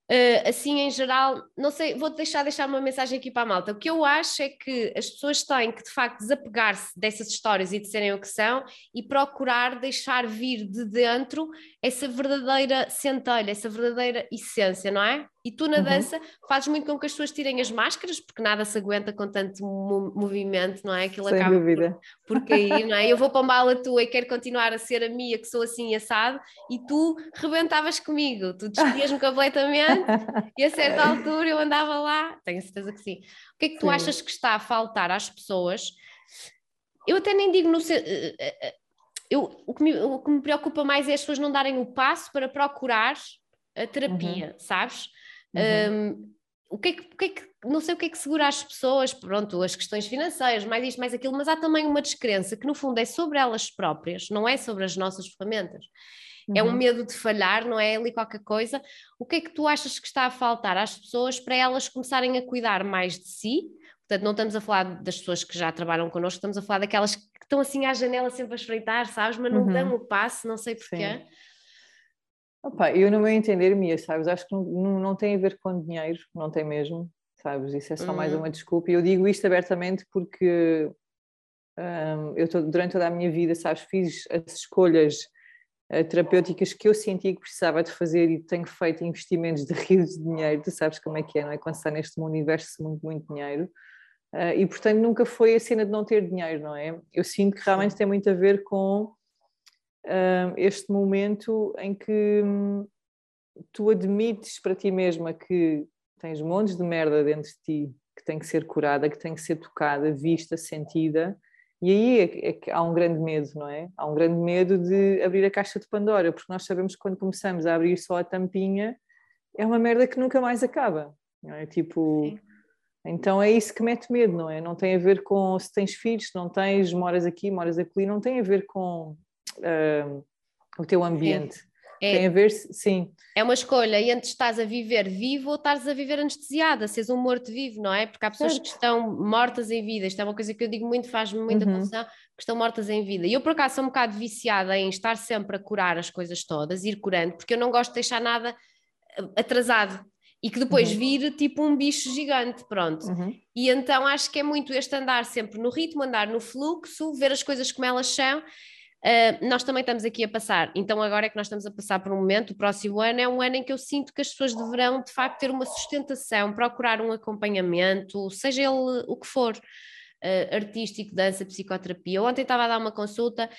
eh, assim em geral, não sei, vou deixar deixar uma mensagem aqui para a malta. O que eu acho é que as pessoas têm que de facto desapegar-se dessas histórias e de serem o que são e procurar deixar vir de dentro essa verdadeira centelha, essa verdadeira essência, não é? E tu na Uhum. dança fazes muito com que as pessoas tirem as máscaras, porque nada se aguenta com tanto mo- movimento, não é? Aquilo Sem acaba por, dúvida. por cair, não é? Eu vou para uma ala tua e quero continuar a ser a Mia, que sou assim assado, e tu rebentavas comigo, tu despias-me completamente e a certa altura eu andava lá, tenho certeza que sim. O que é que tu Sim. achas que está a faltar às pessoas? Eu até nem digo no. eh, eh, eh, Eu, o, que me, o que me preocupa mais é as pessoas não darem o passo para procurar a terapia, sabes? Uhum. Um, o que, é que, o que é que- não sei o que é que segura as pessoas, pronto, as questões financeiras, mais isto, mais aquilo, mas há também uma descrença que no fundo é sobre elas próprias, não é sobre as nossas ferramentas. É um Uhum. medo de falhar, não é ali qualquer coisa. O que é que tu achas que está a faltar às pessoas para elas começarem a cuidar mais de si? Portanto, não estamos a falar das pessoas que já trabalham connosco, estamos a falar daquelas que estão assim à janela sempre a espreitar, sabes? Mas não Uhum. dão o passo, não sei porquê. Sim. Opa, eu no meu entender, Mia, sabes, acho que não, não, tem a ver com dinheiro, não tem mesmo, sabes, isso é só mais Hum. uma desculpa e eu digo isto abertamente porque Um, eu durante toda a minha vida, sabes, fiz as escolhas uh, terapêuticas que eu sentia que precisava de fazer e tenho feito investimentos de rios de dinheiro, tu sabes como é que é, não é? Quando está neste universo muito, muito dinheiro. Uh, e portanto nunca foi a cena de não ter dinheiro, não é? Eu sinto que realmente tem muito a ver com uh, este momento em que hum, tu admites para ti mesma que tens montes de merda dentro de ti que tem que ser curada, que tem que ser tocada, vista, sentida e aí é, é que há um grande medo, não é? Há um grande medo de abrir a caixa de Pandora, porque nós sabemos que quando começamos a abrir só a tampinha, é uma merda que nunca mais acaba, não é? Tipo, Sim. então é isso que mete medo, não é? Não tem a ver com se tens filhos, se não tens, moras aqui, moras ali, não tem a ver com uh, o teu ambiente. É, Tem a ver, sim. É uma escolha entre estás a viver vivo ou estás a viver anestesiada, seres um morto-vivo, não é? Porque há pessoas certo. que estão mortas em vida, isto é uma coisa que eu digo muito, faz-me muita uhum. confusão, que estão mortas em vida. E eu, por acaso, sou um bocado viciada em estar sempre a curar as coisas todas, ir curando, porque eu não gosto de deixar nada eh, atrasado e que depois uhum. vire tipo um bicho gigante, pronto. Uhum. E então acho que é muito este andar sempre no ritmo, andar no fluxo, ver as coisas como elas são Uh, nós também estamos aqui a passar, então agora é que nós estamos a passar por um momento, o próximo ano é um ano em que eu sinto que as pessoas deverão de facto ter uma sustentação, procurar um acompanhamento, seja ele o que for, uh, artístico, dança, psicoterapia. Ontem estava a dar uma consulta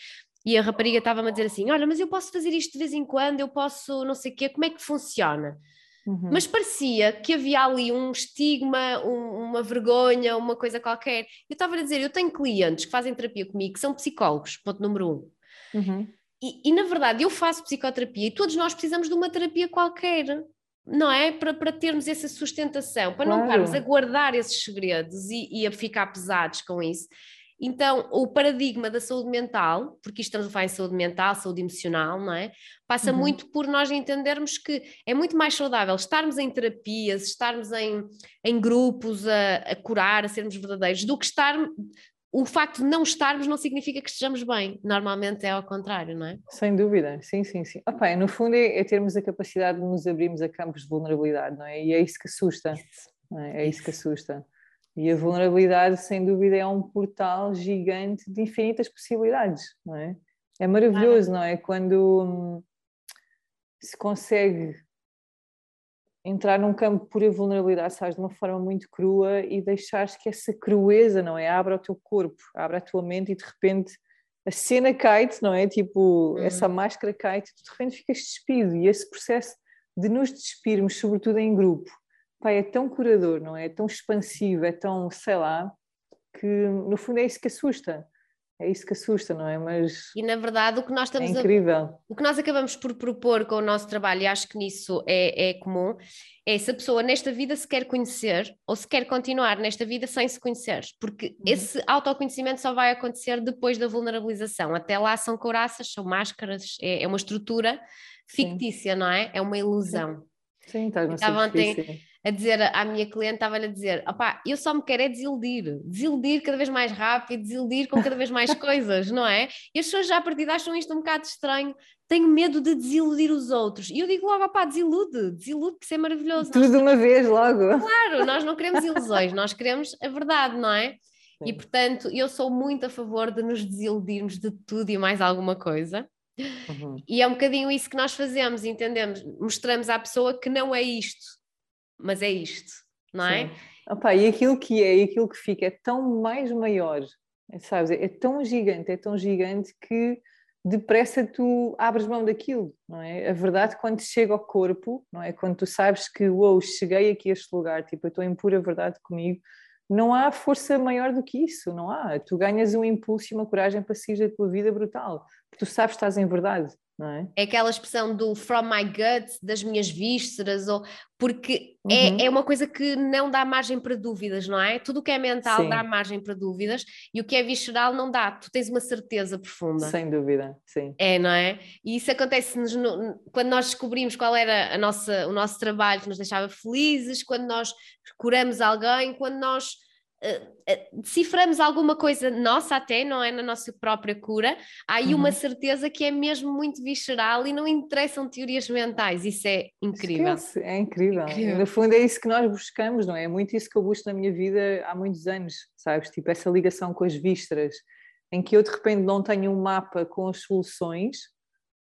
e a rapariga estava-me a dizer assim: Olha, mas eu posso fazer isto de vez em quando, eu posso não sei o quê, como é que funciona? Uhum. Mas parecia que havia ali um estigma, um, uma vergonha, uma coisa qualquer. Eu estava a dizer: eu tenho clientes que fazem terapia comigo que são psicólogos, ponto número um. Uhum. E, e, na verdade eu faço psicoterapia e todos nós precisamos de uma terapia qualquer, não é? Para, para termos essa sustentação, para claro. não estarmos a guardar esses segredos e, e, a ficar pesados com isso. Então, o paradigma da saúde mental, porque isto estamos a falar em saúde mental, saúde emocional, não é? Passa uhum. muito por nós entendermos que é muito mais saudável estarmos em terapias, estarmos em, em grupos a, a curar, a sermos verdadeiros, do que estar o facto de não estarmos não significa que estejamos bem. Normalmente é ao contrário, não é? Sem dúvida, sim, sim, sim. Opa, no fundo é, é, termos a capacidade de nos abrirmos a campos de vulnerabilidade, não é? E é isso que assusta. É? é? isso que assusta. E a vulnerabilidade, sem dúvida, é um portal gigante de infinitas possibilidades, não é? É maravilhoso, não é? Quando hum, se consegue entrar num campo pura vulnerabilidade, sabes, de uma forma muito crua e deixares que essa crueza, não é? Abra o teu corpo, abra a tua mente e de repente a cena cai-te, não é? Tipo, uhum. essa máscara cai-te e de repente ficas despido e esse processo de nos despirmos, sobretudo em grupo, pai, é tão curador, não é? É tão expansivo, é tão, sei lá, que no fundo é isso que assusta. É isso que assusta, não é? Mas e na verdade o que nós estamos é incrível. A, o que nós acabamos por propor com o nosso trabalho, e acho que nisso é, é comum, é se a pessoa nesta vida se quer conhecer ou se quer continuar nesta vida sem se conhecer, porque uhum. esse autoconhecimento só vai acontecer depois da vulnerabilização. Até lá são couraças, são máscaras, é, é uma estrutura fictícia, Sim. não é? É uma ilusão. Sim, Sim estás na ontem a dizer à minha cliente, estava-lhe a dizer: opá, eu só me quero é desiludir, desiludir cada vez mais rápido, desiludir com cada vez mais coisas, não é? E as pessoas já a partir de acham isto um bocado estranho, tenho medo de desiludir os outros. E eu digo logo: opá, desilude, desilude, que isso é maravilhoso. Tudo de uma vez, logo. Claro, nós não queremos ilusões, nós queremos a verdade, não é? Sim. E portanto, eu sou muito a favor de nos desiludirmos de tudo e mais alguma coisa. Uhum. E é um bocadinho isso que nós fazemos, entendemos? Mostramos à pessoa que não é isto, mas é isto, não é? Opa, e aquilo que é e aquilo que fica é tão mais maior, sabes? É tão gigante, é tão gigante que depressa tu abres mão daquilo, não é? A verdade quando chega ao corpo, não é? Quando tu sabes que, uou, cheguei aqui a este lugar, tipo, eu estou em pura verdade comigo, não há força maior do que isso, não há. Tu ganhas um impulso e uma coragem para seguir a tua vida brutal, porque tu sabes que estás em verdade, é? é? aquela expressão do from my gut, das minhas vísceras, ou, porque é, uhum. é, é uma coisa que não dá margem para dúvidas, não é? Tudo o que é mental sim. dá margem para dúvidas e o que é visceral não dá, tu tens uma certeza profunda. Sem dúvida, sim. É, não é? E isso acontece quando nós descobrimos qual era a nossa, o nosso trabalho que nos deixava felizes, quando nós curamos alguém, quando nós uh, deciframos alguma coisa nossa até, não é na nossa própria cura, há aí uhum. uma certeza que é mesmo muito visceral e não interessam teorias mentais, isso é incrível. Esquece, é incrível. incrível. No fundo é isso que nós buscamos, não é? É muito isso que eu busco na minha vida há muitos anos, sabes? Tipo essa ligação com as vísceras, em que eu de repente não tenho um mapa com as soluções,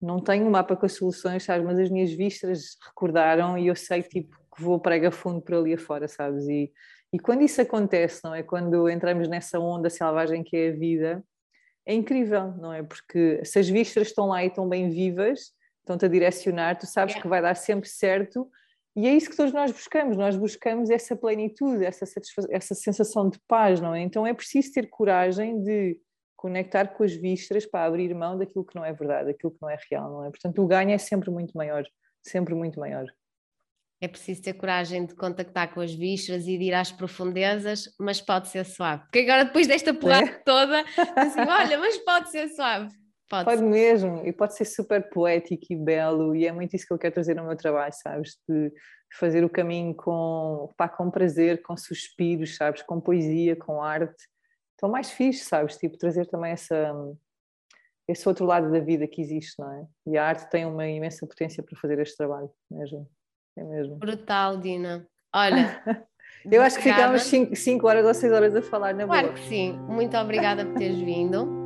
não tenho um mapa com as soluções, sabes, mas as minhas vistas recordaram e eu sei tipo que vou prega fundo por ali afora, sabes? E, e quando isso acontece, não é? Quando entramos nessa onda selvagem que é a vida, é incrível, não é? Porque se as vistas estão lá e estão bem vivas, estão-te a direcionar, tu sabes que vai dar sempre certo e é isso que todos nós buscamos, nós buscamos essa plenitude, essa, essa sensação de paz, não é? Então é preciso ter coragem de conectar com as vistas para abrir mão daquilo que não é verdade, daquilo que não é real, não é? Portanto, o ganho é sempre muito maior, sempre muito maior. É preciso ter coragem de contactar com as vistas e de ir às profundezas, mas pode ser suave. Porque agora, depois desta porrada é? toda, assim, olha, mas pode ser suave. Pode, pode mesmo, e pode ser super poético e belo, e é muito isso que eu quero trazer no meu trabalho, sabes? De fazer o caminho com, pá, com prazer, com suspiros, sabes? Com poesia, com arte. Então, mais fixe, sabes? Tipo, trazer também essa, esse outro lado da vida que existe, não é? E a arte tem uma imensa potência para fazer este trabalho, mesmo. É mesmo. Brutal, Dina. Olha. eu acho que ficámos 5 horas ou 6 horas a falar na boa. Claro que sim. Muito obrigada por teres vindo.